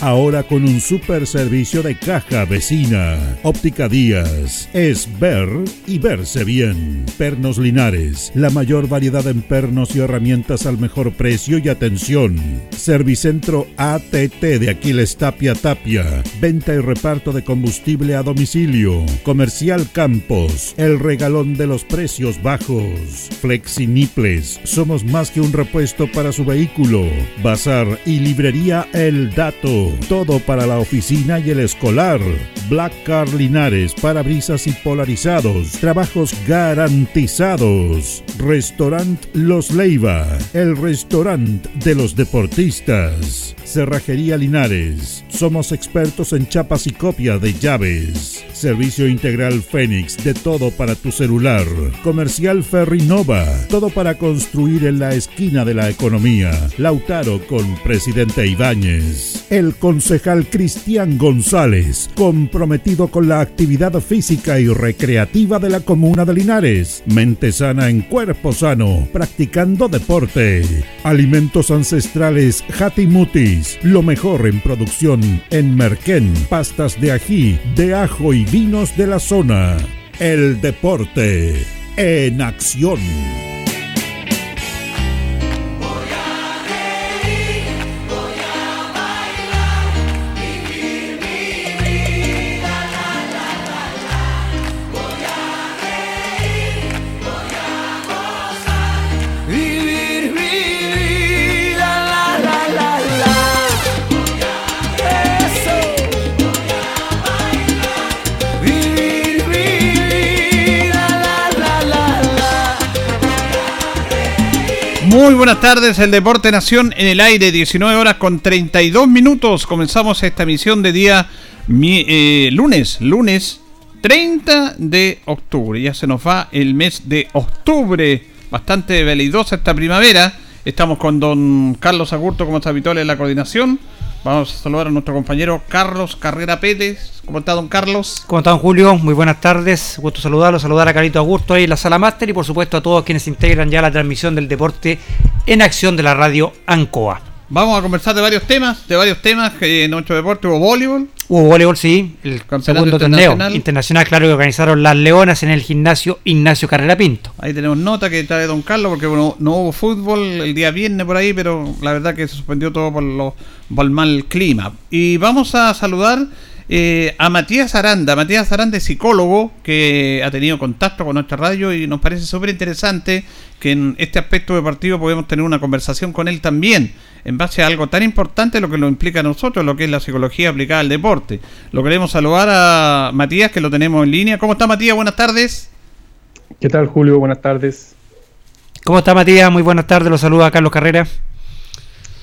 ahora con un super servicio de caja vecina. Óptica Díaz, es ver y verse bien. Pernos Linares, la mayor variedad en pernos y herramientas al mejor precio y atención. Servicentro ATT de Aquiles Tapia Tapia, venta y reparto de combustible a domicilio. Comercial Campos, el regalón de los precios bajos. Flexiniples, somos más que un repuesto para su vehículo. Bazar y librería El Todo para la oficina y el escolar. Black Car Linares, parabrisas y polarizados. Trabajos garantizados. Restaurant Los Leiva, el restaurante de los deportistas. Cerrajería Linares. Somos expertos en chapas y copia de llaves. Servicio integral Fénix, de todo para tu celular. Comercial Ferrinova, todo para construir en la esquina de la economía. Lautaro con Presidente Ibáñez. El concejal Cristian González, comprometido con la actividad física y recreativa de la comuna de Linares. Mente sana en cuerpo sano, practicando deporte. Alimentos ancestrales Hatimutis, lo mejor en producción en Merquén, pastas de ají, de ajo y vinos de la zona. El deporte en acción. Muy buenas tardes, el Deporte Nación en el aire, 19 horas con 32 minutos. Comenzamos esta emisión de día eh, lunes, lunes 30 de octubre. Ya se nos va el mes de octubre, bastante velidosa esta primavera. Estamos con don Carlos Agurto, como está habitual en la coordinación. Vamos a saludar a nuestro compañero Carlos Carrera Pérez. ¿Cómo está, don Carlos? ¿Cómo está, don Julio? Muy buenas tardes. Gusto saludarlo, saludar a Carito Augusto ahí en la sala máster y, por supuesto, a todos quienes integran ya la transmisión del deporte en acción de la radio ANCOA. Vamos a conversar de varios temas, de varios temas que en nuestro deporte hubo voleibol. Hubo voleibol, sí, el segundo torneo internacional, claro, que organizaron las Leonas en el gimnasio Ignacio Carrera Pinto. Ahí tenemos nota que trae Don Carlos, porque bueno, no hubo fútbol el día viernes por ahí, pero la verdad que se suspendió todo por, lo, por el mal clima. Y vamos a saludar eh, a Matías Aranda. Matías Aranda es psicólogo que ha tenido contacto con nuestra radio y nos parece súper interesante que en este aspecto deportivo podemos tener una conversación con él también, en base a algo tan importante lo que lo implica a nosotros, lo que es la psicología aplicada al deporte. Lo queremos saludar a Matías, que lo tenemos en línea. ¿Cómo está Matías? Buenas tardes. ¿Qué tal Julio? Buenas tardes. ¿Cómo está Matías? Muy buenas tardes. Lo saluda Carlos Carrera.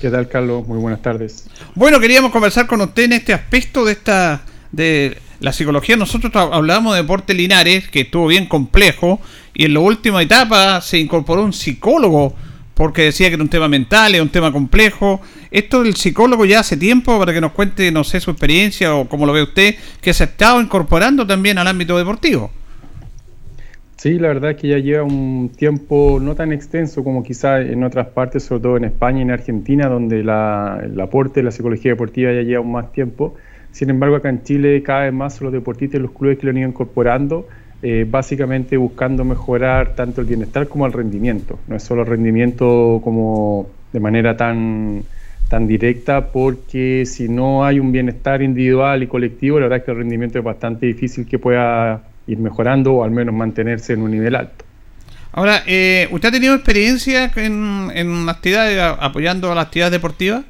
¿Qué tal, Carlos? Muy buenas tardes. Bueno, queríamos conversar con usted en este aspecto de esta de la psicología. Nosotros hablábamos de deporte Linares, que estuvo bien complejo, y en la última etapa se incorporó un psicólogo porque decía que era un tema mental, era un tema complejo. Esto del psicólogo ya hace tiempo para que nos cuente, no sé, su experiencia o cómo lo ve usted, que se ha estado incorporando también al ámbito deportivo. Sí, la verdad es que ya lleva un tiempo no tan extenso como quizá en otras partes, sobre todo en España y en Argentina, donde la, el aporte de la psicología deportiva ya lleva más tiempo. Sin embargo, acá en Chile cada vez más los deportistas y los clubes que lo han ido incorporando, eh, básicamente buscando mejorar tanto el bienestar como el rendimiento. No es solo el rendimiento como de manera tan, tan directa, porque si no hay un bienestar individual y colectivo, la verdad es que el rendimiento es bastante difícil que pueda ir mejorando o al menos mantenerse en un nivel alto. Ahora, eh, ¿usted ha tenido experiencia en, en actividades, apoyando a la actividad deportiva?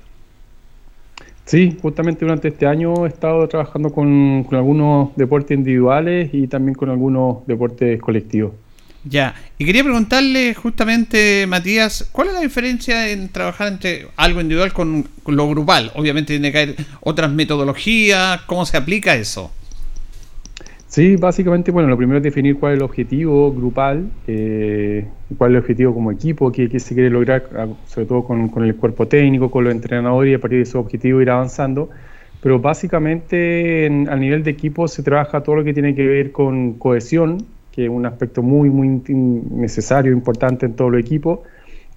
Sí, justamente durante este año he estado trabajando con, con algunos deportes individuales y también con algunos deportes colectivos. Ya, y quería preguntarle justamente, Matías, ¿cuál es la diferencia en trabajar entre algo individual con, lo grupal? Obviamente tiene que haber otras metodologías, ¿cómo se aplica eso? Sí, básicamente, bueno, lo primero es definir cuál es el objetivo grupal, eh, cuál es el objetivo como equipo, qué, se quiere lograr, ah, sobre todo con, el cuerpo técnico, con los entrenadores y a partir de ese objetivo ir avanzando. Pero básicamente en, a nivel de equipo se trabaja todo lo que tiene que ver con cohesión, que es un aspecto muy, muy necesario, importante en todo el equipo,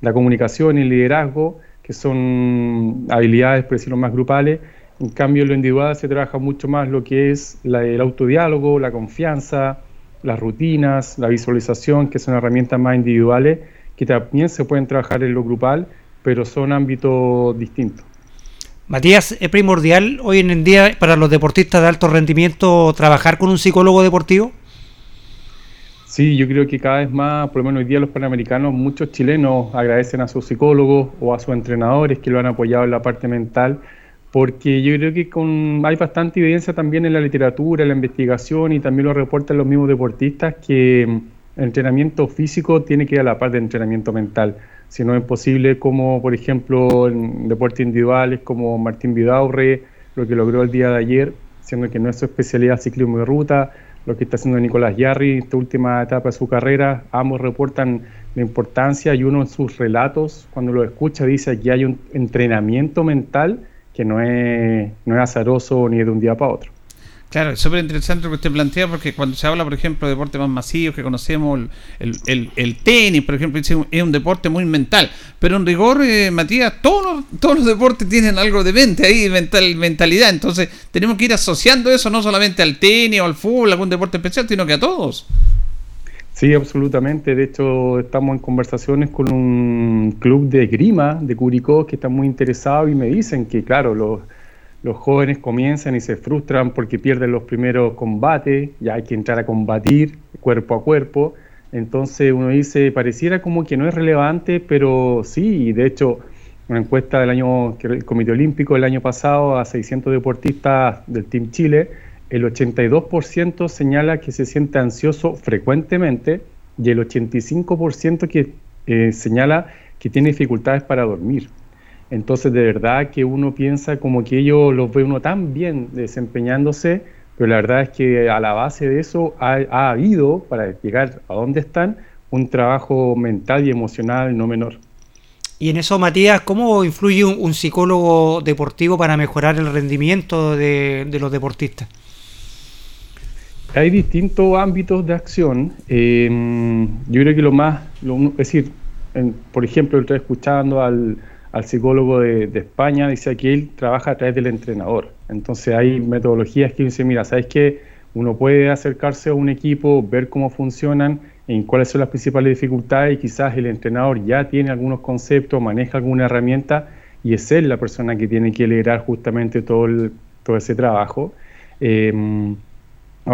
la comunicación y el liderazgo, que son habilidades, por decirlo más grupales. En cambio, en lo individual se trabaja mucho más lo que es el autodiálogo, la confianza, las rutinas, la visualización, que son herramientas más individuales, que también se pueden trabajar en lo grupal, pero son ámbitos distintos. Matías, ¿es primordial hoy en día para los deportistas de alto rendimiento trabajar con un psicólogo deportivo? Sí, yo creo que cada vez más, por lo menos hoy día los panamericanos, muchos chilenos agradecen a sus psicólogos o a sus entrenadores que lo han apoyado en la parte mental, porque yo creo que con, hay bastante evidencia también en la literatura, en la investigación y también lo reportan los mismos deportistas que el entrenamiento físico tiene que ir a la par de entrenamiento mental. Si no es posible, como por ejemplo en deportes individuales como Martín Vidaurre, lo que logró el día de ayer, siendo que no es su especialidad ciclismo de ruta, lo que está haciendo Nicolás Yarri en esta última etapa de su carrera. Ambos reportan la importancia y uno en sus relatos, cuando lo escucha, dice que hay un entrenamiento mental que no es, no es azaroso ni de un día para otro. Claro, es súper interesante lo que usted plantea porque cuando se habla, por ejemplo, de deportes más masivos que conocemos, el, el, tenis, por ejemplo, es un deporte muy mental. Pero en rigor, eh, Matías, todos los, todos los deportes tienen algo de mente ahí, mental, mentalidad. Entonces, tenemos que ir asociando eso no solamente al tenis o al fútbol, algún deporte especial, sino que a todos. Sí, absolutamente. De hecho, estamos en conversaciones con un club de grima de Curicó que está muy interesado y me dicen que, claro, los jóvenes comienzan y se frustran porque pierden los primeros combates, ya hay que entrar a combatir cuerpo a cuerpo. Entonces uno dice, pareciera como que no es relevante, pero sí, de hecho, una encuesta del año, el Comité Olímpico del año pasado a 600 deportistas del Team Chile, el 82% señala que se siente ansioso frecuentemente y el 85% que eh, señala que tiene dificultades para dormir. Entonces, de verdad que uno piensa como que ellos los ve uno tan bien desempeñándose, pero la verdad es que a la base de eso ha, habido, para llegar a donde están, un trabajo mental y emocional no menor. Y en eso, Matías, ¿cómo influye un, psicólogo deportivo para mejorar el rendimiento de, los deportistas? Hay distintos ámbitos de acción. Eh, yo creo que lo más, es decir, por ejemplo, estoy escuchando al, al psicólogo de, España, dice que él trabaja a través del entrenador. Entonces hay metodologías que dice, mira, ¿sabes qué? Uno puede acercarse a un equipo, ver cómo funcionan, en cuáles son las principales dificultades y quizás el entrenador ya tiene algunos conceptos, maneja alguna herramienta y es él la persona que tiene que liderar justamente todo, todo ese trabajo. Eh,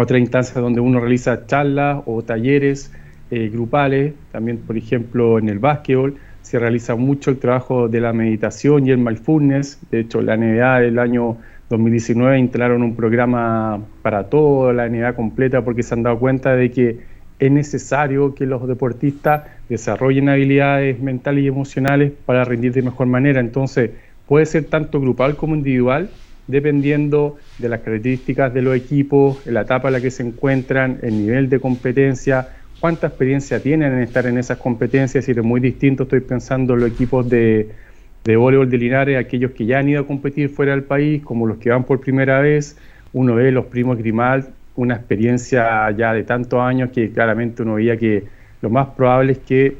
otra instancia donde uno realiza charlas o talleres eh, grupales, también por ejemplo en el básquetbol, se realiza mucho el trabajo de la meditación y el mindfulness. De hecho, la NBA del año 2019 instalaron un programa para toda la NBA completa porque se han dado cuenta de que es necesario que los deportistas desarrollen habilidades mentales y emocionales para rendir de mejor manera. Entonces, puede ser tanto grupal como individual, dependiendo de las características de los equipos, la etapa en la que se encuentran, el nivel de competencia, cuánta experiencia tienen en estar en esas competencias, y es muy distinto, estoy pensando en los equipos de, de voleibol de Linares, aquellos que ya han ido a competir fuera del país, como los que van por primera vez, uno ve los primos Grimal, una experiencia ya de tantos años que claramente uno veía que lo más probable es que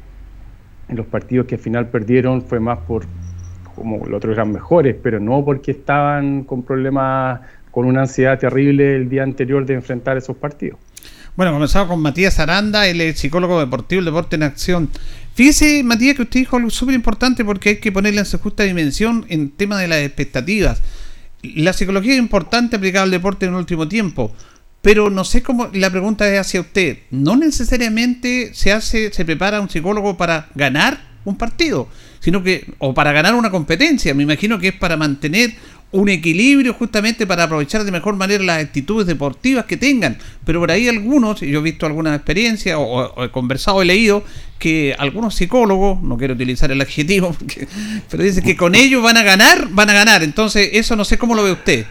en los partidos que al final perdieron fue más por como los otros eran mejores, pero no porque estaban con problemas, con una ansiedad terrible el día anterior de enfrentar esos partidos. Bueno, comenzamos con Matías Aranda, es psicólogo deportivo, el deporte en acción. Fíjese, Matías, que usted dijo algo súper importante porque hay que ponerle en su justa dimensión en tema de las expectativas. La psicología es importante aplicada al deporte en el último tiempo, pero no sé cómo, la pregunta es hacia usted, no necesariamente se hace, se prepara un psicólogo para ganar un partido, sino que, o para ganar una competencia, me imagino que es para mantener un equilibrio justamente para aprovechar de mejor manera las actitudes deportivas que tengan. Pero por ahí algunos, yo he visto algunas experiencias o, he conversado, he leído que algunos psicólogos, no quiero utilizar el adjetivo, pero dicen que con ellos van a ganar, van a ganar. Entonces, eso no sé cómo lo ve usted.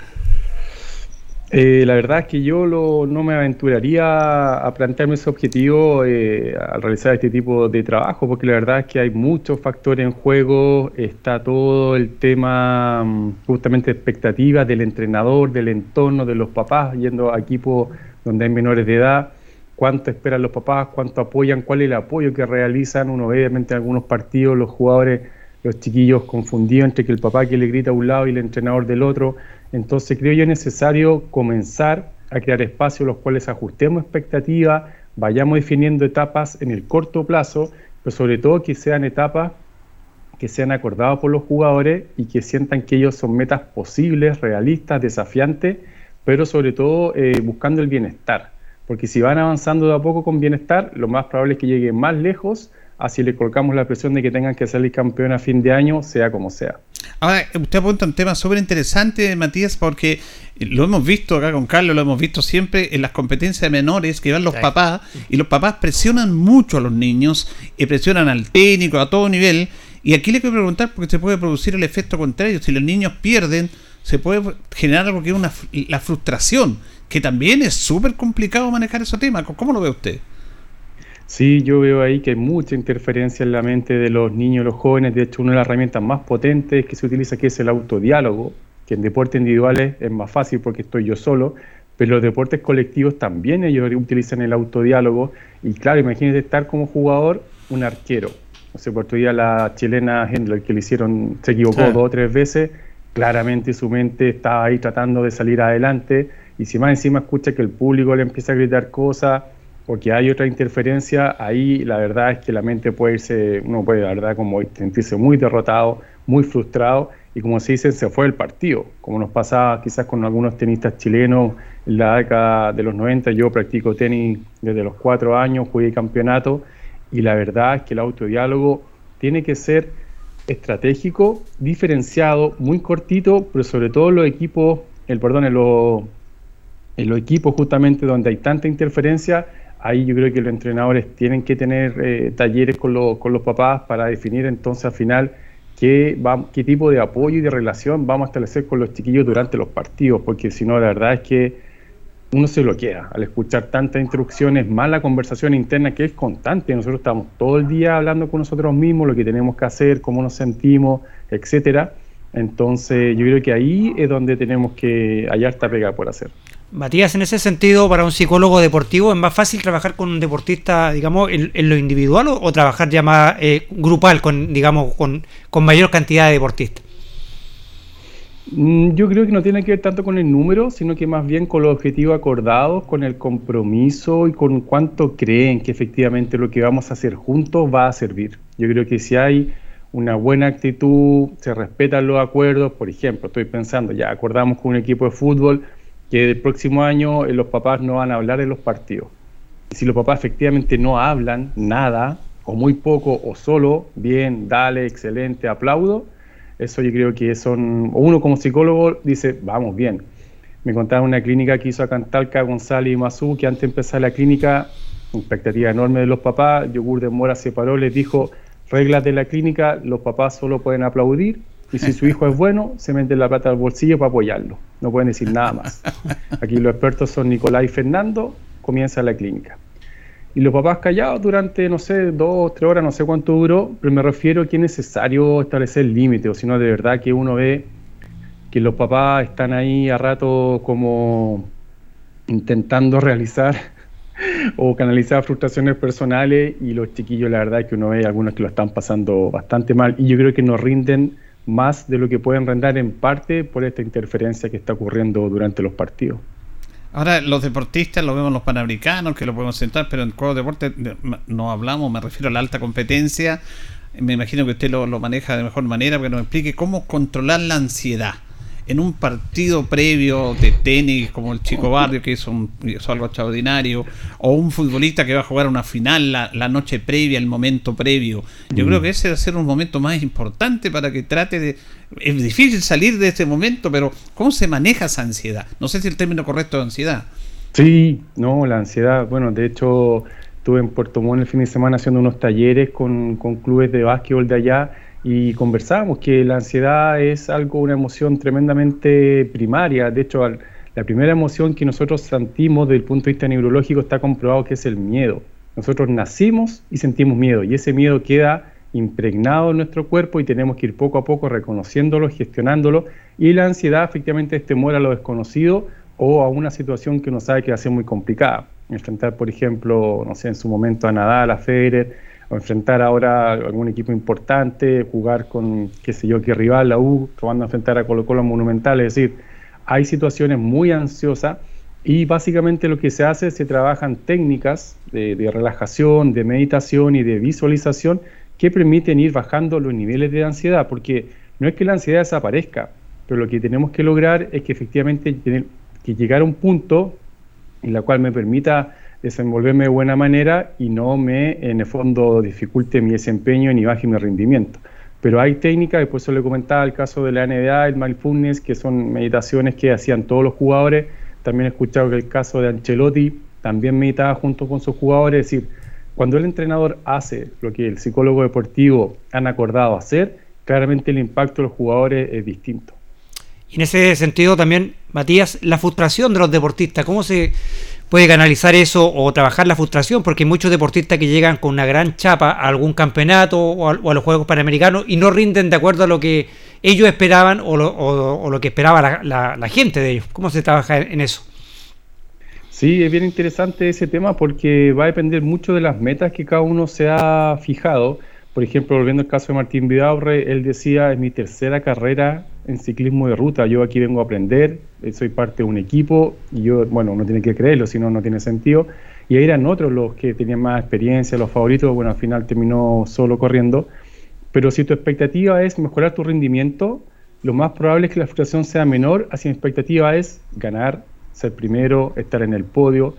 Eh, la verdad es que yo no me aventuraría a plantearme ese objetivo eh, al realizar este tipo de trabajo, porque la verdad es que hay muchos factores en juego, está todo el tema mm, justamente expectativas del entrenador, del entorno, de los papás, yendo a equipos donde hay menores de edad, cuánto esperan los papás, cuánto apoyan, cuál es el apoyo que realizan, uno obviamente en algunos partidos los jugadores, los chiquillos confundidos entre que el papá que le grita a un lado y el entrenador del otro, entonces creo yo necesario comenzar a crear espacios los cuales ajustemos expectativas, vayamos definiendo etapas en el corto plazo, pero sobre todo que sean etapas que sean acordadas por los jugadores y que sientan que ellos son metas posibles, realistas, desafiantes, pero sobre todo eh, buscando el bienestar. Porque si van avanzando de a poco con bienestar, lo más probable es que lleguen más lejos así le colocamos la presión de que tengan que salir campeón a fin de año, sea como sea. Ahora, usted apunta un tema súper interesante, Matías, porque lo hemos visto acá con Carlos, lo hemos visto siempre en las competencias menores que van los papás, y los papás presionan mucho a los niños, y presionan al técnico a todo nivel, y aquí le quiero preguntar porque se puede producir el efecto contrario, si los niños pierden, se puede generar algo que es una, la frustración, que también es súper complicado manejar esos temas. ¿Cómo lo ve usted? Sí, yo veo ahí que hay mucha interferencia en la mente de los niños los jóvenes. De hecho, una de las herramientas más potentes que se utiliza aquí es el autodiálogo, que en deportes individuales es más fácil porque estoy yo solo, pero los deportes colectivos también ellos utilizan el autodiálogo. Y claro, imagínate estar como jugador un arquero. No sé, por otro día la chilena Hendler, que le hicieron, se equivocó dos o tres veces, claramente su mente estaba ahí tratando de salir adelante. Y si más encima escucha que el público le empieza a gritar cosas porque hay otra interferencia, ahí la verdad es que la mente puede irse, uno puede la verdad como sentirse muy derrotado, muy frustrado y como se dice, se fue el partido, como nos pasaba quizás con algunos tenistas chilenos en la década de los 90, yo practico tenis desde los cuatro años, jugué campeonato y la verdad es que el autodiálogo tiene que ser estratégico, diferenciado, muy cortito, pero sobre todo los equipos, el perdón, en los, en los equipos justamente donde hay tanta interferencia, ahí yo creo que los entrenadores tienen que tener eh, talleres con, con, los papás para definir entonces al final qué, tipo de apoyo y de relación vamos a establecer con los chiquillos durante los partidos, porque si no, la verdad es que uno se lo queda al escuchar tantas instrucciones, más la conversación interna que es constante. Nosotros estamos todo el día hablando con nosotros mismos, lo que tenemos que hacer, cómo nos sentimos, etcétera. Entonces, yo creo que ahí es donde tenemos que hallar esta pega por hacer. Matías, en ese sentido, para un psicólogo deportivo, ¿es más fácil trabajar con un deportista, digamos, en, lo individual o, trabajar ya más eh, grupal, con, digamos, con, mayor cantidad de deportistas? Mm, yo creo que no tiene que ver tanto con el número, sino que más bien con los objetivos acordados, con el compromiso y con cuánto creen que efectivamente lo que vamos a hacer juntos va a servir. Yo creo que si hay una buena actitud, se respetan los acuerdos, por ejemplo, estoy pensando, ya acordamos con un equipo de fútbol, que el próximo año eh, los papás no van a hablar en los partidos. Y si los papás efectivamente no hablan nada, o muy poco, o solo, bien, dale, excelente, aplaudo, eso yo creo que son, uno como psicólogo dice, vamos bien. Me contaba una clínica que hizo a Cantalca, González y Mazú, que antes de empezar la clínica, expectativa enorme de los papás, Yogur de Mora se paró, les dijo, reglas de la clínica, los papás solo pueden aplaudir, y si su hijo es bueno, se mete la plata al bolsillo para apoyarlo. No pueden decir nada más. Aquí los expertos son Nicolás y Fernando, comienza la clínica. Y los papás callados durante, no sé, dos, tres horas, no sé cuánto duró, pero me refiero a que es necesario establecer límites, o si no, de verdad que uno ve que los papás están ahí a rato como intentando realizar o canalizar frustraciones personales y los chiquillos, la verdad es que uno ve algunos que lo están pasando bastante mal y yo creo que nos rinden más de lo que pueden rendir en parte por esta interferencia que está ocurriendo durante los partidos. Ahora, los deportistas lo vemos los panamericanos, que lo podemos sentar, pero en el juego de deporte no hablamos, me refiero a la alta competencia. Me imagino que usted lo, maneja de mejor manera, porque nos explique cómo controlar la ansiedad. En un partido previo de tenis como el Chico Barrio, que hizo, un, algo extraordinario, o un futbolista que va a jugar una final la, noche previa, el momento previo. Yo creo mm. que ese va a ser un momento más importante para que trate de... Es difícil salir de este momento, pero ¿cómo se maneja esa ansiedad? No sé si el término correcto es ansiedad. Sí, no, la ansiedad, bueno, de hecho estuve en Puerto Montt el fin de semana haciendo unos talleres con, con clubes de básquetbol de allá y conversábamos que la ansiedad es algo, una emoción tremendamente primaria. De hecho, la primera emoción que nosotros sentimos desde el punto de vista neurológico está comprobado que es el miedo. Nosotros nacimos y sentimos miedo y ese miedo queda impregnado en nuestro cuerpo y tenemos que ir poco a poco reconociéndolo, gestionándolo y la ansiedad efectivamente es temor a lo desconocido o a una situación que uno sabe que va a ser muy complicada. Enfrentar, por ejemplo, no sé, en su momento a Nadal, a Federer, o enfrentar ahora algún equipo importante, jugar con, qué sé yo, qué rival, la U, probando enfrentar a Colo Colo Monumental, es decir, hay situaciones muy ansiosas y básicamente lo que se hace se trabajan técnicas de, de relajación, de meditación y de visualización que permiten ir bajando los niveles de ansiedad, porque no es que la ansiedad desaparezca, pero lo que tenemos que lograr es que efectivamente que llegar a un punto en la cual me permita desenvolverme de buena manera y no me, en el fondo, dificulte mi desempeño ni baje mi rendimiento. Pero hay técnicas, después se le comentaba el caso de la NBA, el mindfulness, que son meditaciones que hacían todos los jugadores. También he escuchado que el caso de Ancelotti también meditaba junto con sus jugadores. Es decir, cuando el entrenador hace lo que el psicólogo deportivo han acordado hacer, claramente el impacto de los jugadores es distinto. Y en ese sentido también, Matías, la frustración de los deportistas, ¿cómo se puede canalizar eso o trabajar la frustración, porque hay muchos deportistas que llegan con una gran chapa a algún campeonato o a, los Juegos Panamericanos y no rinden de acuerdo a lo que ellos esperaban o lo, que esperaba la, gente de ellos. ¿Cómo se trabaja en eso? Sí, es bien interesante ese tema porque va a depender mucho de las metas que cada uno se ha fijado. Por ejemplo, volviendo al caso de Martín Vidaurre, él decía, es mi tercera carrera en ciclismo de ruta, yo aquí vengo a aprender, eh, soy parte de un equipo, y yo, bueno, uno tiene que creerlo, si no, no tiene sentido. Y ahí eran otros los que tenían más experiencia, los favoritos, bueno, al final terminó solo corriendo. Pero si tu expectativa es mejorar tu rendimiento, lo más probable es que la frustración sea menor, así mi expectativa es ganar, ser primero, estar en el podio.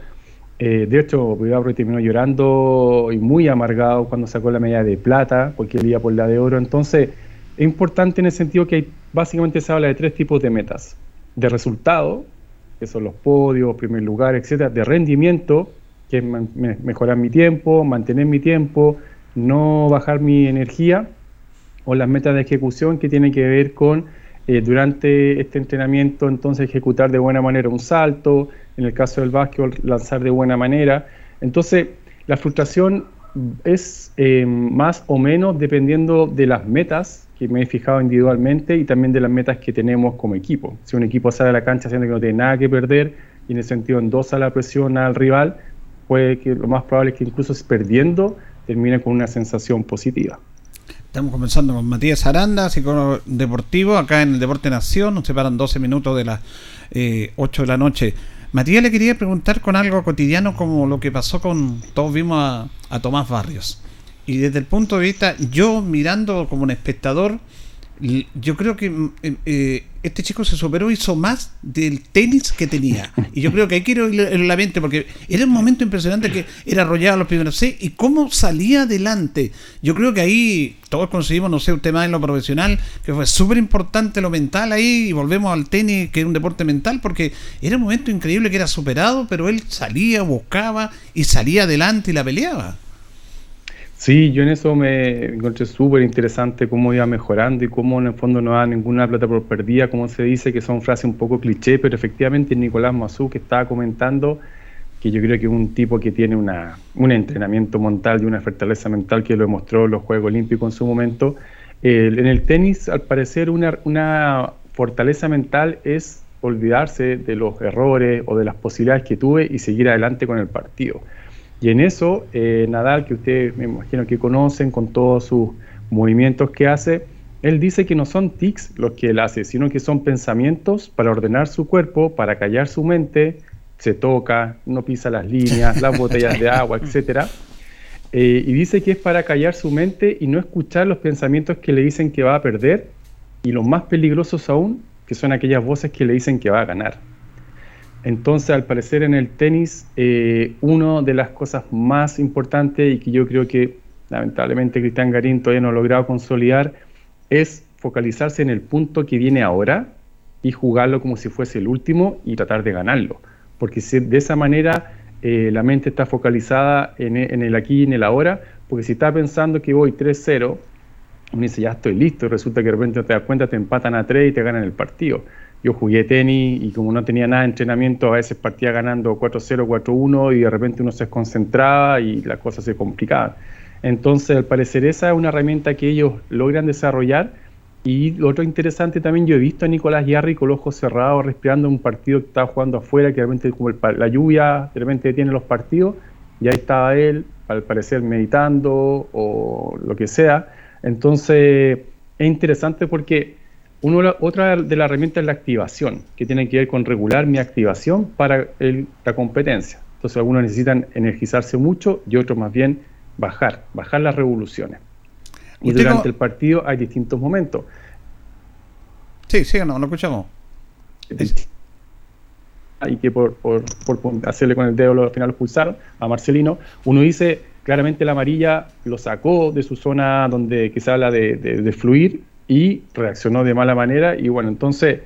Eh, de hecho, Vidaurre terminó llorando y muy amargado cuando sacó la medalla de plata, porque él iba por la de oro. Entonces, es importante en el sentido que básicamente se habla de tres tipos de metas. De resultado, que son los podios, primer lugar, etcétera. De rendimiento, que es mejorar mi tiempo, mantener mi tiempo, no bajar mi energía. O las metas de ejecución, que tienen que ver con eh, durante este entrenamiento, entonces ejecutar de buena manera un salto, en el caso del básquetbol, lanzar de buena manera. Entonces, la frustración es eh, más o menos dependiendo de las metas que me he fijado individualmente y también de las metas que tenemos como equipo. Si un equipo sale a la cancha siendo que no tiene nada que perder y en ese sentido endosa la presión al rival, puede que lo más probable es que incluso perdiendo termine con una sensación positiva. Estamos comenzando con Matías Aranda, psicólogo deportivo, acá en el Deporte Nación. Nos separan 12 minutos de las 8 eh, de la noche. Matías le quería preguntar con algo cotidiano como lo que pasó con, todos vimos a, a Tomás Barrios. Y desde el punto de vista, yo mirando como un espectador, yo creo que mm, eh, eh, este chico se superó, hizo más del tenis que tenía. Y yo creo que hay que ir en la mente, porque era un momento impresionante que era arrollado los primeros seis y cómo salía adelante. Yo creo que ahí todos conseguimos, no sé, un tema en lo profesional, que fue súper importante lo mental ahí, y volvemos al tenis, que es un deporte mental, porque era un momento increíble que era superado, pero él salía, buscaba y salía adelante y la peleaba. Sí, yo en eso me encontré súper interesante cómo iba mejorando y cómo en el fondo no da ninguna plata por perdida, como se dice, que son frases un poco cliché, pero efectivamente Nicolás Mazú que estaba comentando que yo creo que es un tipo que tiene una, un entrenamiento mental y una fortaleza mental que lo demostró los Juegos Olímpicos en su momento. en el tenis, al parecer, una, una fortaleza mental es olvidarse de los errores o de las posibilidades que tuve y seguir adelante con el partido. Y en eso, eh, Nadal, que ustedes me imagino que conocen con todos sus movimientos que hace, él dice que no son tics los que él hace, sino que son pensamientos para ordenar su cuerpo, para callar su mente, se toca, no pisa las líneas, las botellas de agua, etc. Eh, y dice que es para callar su mente y no escuchar los pensamientos que le dicen que va a perder, y los más peligrosos aún, que son aquellas voces que le dicen que va a ganar. Entonces, al parecer en el tenis, eh, una de las cosas más importantes y que yo creo que lamentablemente Cristian Garín todavía no ha logrado consolidar es focalizarse en el punto que viene ahora y jugarlo como si fuese el último y tratar de ganarlo. Porque de esa manera eh, la mente está focalizada en, en, el aquí y en el ahora, porque si está pensando que voy 3-0, uno dice ya estoy listo y resulta que de repente te das cuenta, te empatan a 3 y te ganan el partido. Yo jugué tenis y como no tenía nada de entrenamiento, a veces partía ganando 4-0, 4-1 y de repente uno se desconcentraba y las cosas se complicaban. Entonces, al parecer esa es una herramienta que ellos logran desarrollar y lo otro interesante también, yo he visto a Nicolás Yarri con los ojos cerrados, respirando un partido que estaba jugando afuera, que de repente como la lluvia de detiene los partidos, y ahí estaba él, al parecer meditando o lo que sea. Entonces, es interesante porque uno, otra de las herramientas es la activación, que tiene que ver con regular mi activación para la competencia. Entonces, algunos necesitan energizarse mucho y otros más bien bajar, bajar las revoluciones. Y durante el partido hay distintos momentos. Sí, sí, no, lo escuchamos. Y que por, por, hacerle con el dedo al final los pulsaron a Marcelino, uno dice claramente la amarilla lo sacó de su zona donde quizá habla de, de, fluir y reaccionó de mala manera y bueno, entonces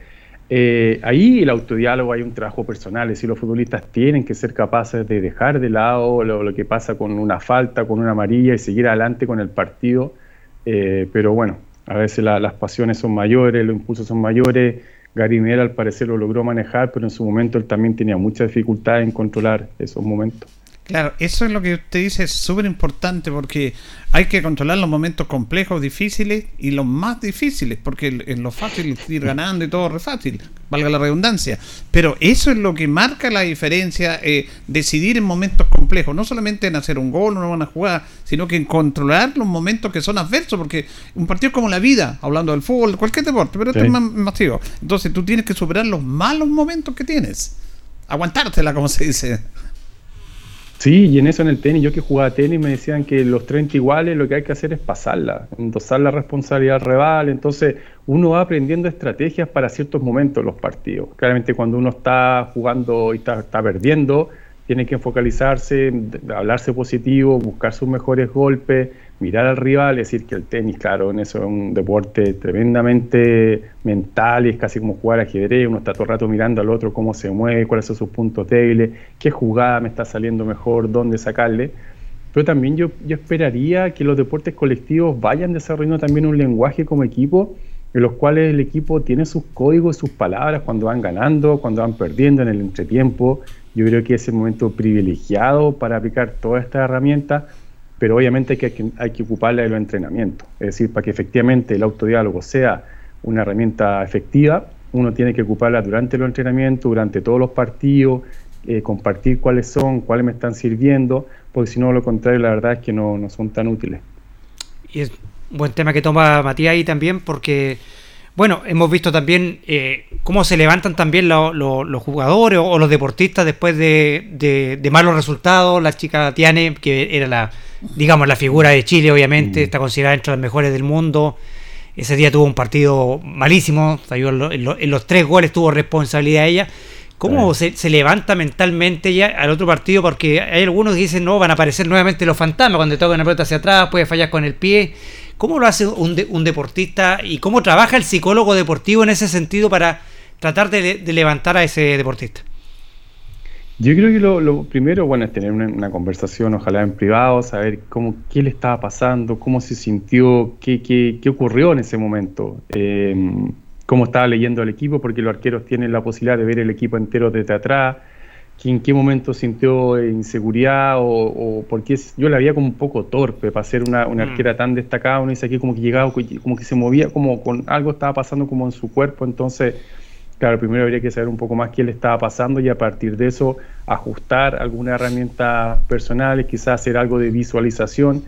eh, ahí el autodiálogo hay un trabajo personal, es decir, los futbolistas tienen que ser capaces de dejar de lado lo, que pasa con una falta, con una amarilla y seguir adelante con el partido. Eh, pero bueno, a veces las pasiones son mayores, los impulsos son mayores. Gary al parecer lo logró manejar, pero en su momento él también tenía mucha dificultad en controlar esos momentos. Claro, eso es lo que usted dice, es súper importante porque hay que controlar los momentos complejos, difíciles y los más difíciles, porque en lo fácil es ir ganando y todo es fácil, valga la redundancia. Pero eso es lo que marca la diferencia, eh, decidir en momentos complejos, no solamente en hacer un gol o una jugada, sino que en controlar los momentos que son adversos, porque un partido es como la vida, hablando del fútbol, cualquier deporte, pero esto es más masivo. Entonces tú tienes que superar los malos momentos que tienes, aguantártela, como se dice. Sí, y en eso en el tenis, yo que jugaba tenis me decían que los 30 iguales lo que hay que hacer es pasarla, endosar la responsabilidad al rival, entonces uno va aprendiendo estrategias para ciertos momentos los partidos. Claramente cuando uno está jugando y está, está perdiendo, tiene que focalizarse, hablarse positivo, buscar sus mejores golpes, mirar al rival, decir, que el tenis, claro, en eso es un deporte tremendamente mental y es casi como jugar ajedrez, uno está todo el rato mirando al otro cómo se mueve, cuáles son sus puntos débiles, qué jugada me está saliendo mejor, dónde sacarle. Pero también yo, yo esperaría que los deportes colectivos vayan desarrollando también un lenguaje como equipo, en los cuales el equipo tiene sus códigos, sus palabras cuando van ganando, cuando van perdiendo en el entretiempo. Yo creo que es el momento privilegiado para aplicar todas estas herramientas pero obviamente hay que, hay que ocuparla de los entrenamientos. Es decir, para que efectivamente el autodiálogo sea una herramienta efectiva, uno tiene que ocuparla durante los entrenamientos, durante todos los partidos, eh, compartir cuáles son, cuáles me están sirviendo, porque si no, lo contrario, la verdad es que no, no son tan útiles. Y es un buen tema que toma Matías ahí también, porque, bueno, hemos visto también eh, cómo se levantan también los jugadores o, los deportistas después de, de malos resultados. La chica Tiane, que era la digamos, la figura de Chile, obviamente, mm. está considerada entre las mejores del mundo. Ese día tuvo un partido malísimo, en, los tres goles tuvo responsabilidad ella. ¿Cómo se, levanta mentalmente ya al otro partido? Porque hay algunos que dicen, no, van a aparecer nuevamente los fantasmas cuando toca una pelota hacia atrás, puede fallar con el pie. ¿Cómo lo hace un, un deportista y cómo trabaja el psicólogo deportivo en ese sentido para tratar de levantar a ese deportista? Yo creo que lo, primero, bueno, es tener una, conversación, ojalá en privado, saber cómo, qué le estaba pasando, cómo se sintió, qué, qué, qué ocurrió en ese momento, eh, cómo estaba leyendo al equipo, porque los arqueros tienen la posibilidad de ver el equipo entero desde atrás, en qué momento sintió inseguridad o, porque yo la veía como un poco torpe para ser una, una mm. arquera tan destacada, uno dice aquí como que llegaba, como que se movía, como con algo estaba pasando como en su cuerpo, entonces Claro, primero habría que saber un poco más qué le estaba pasando y a partir de eso ajustar alguna herramienta personal, quizás hacer algo de visualización,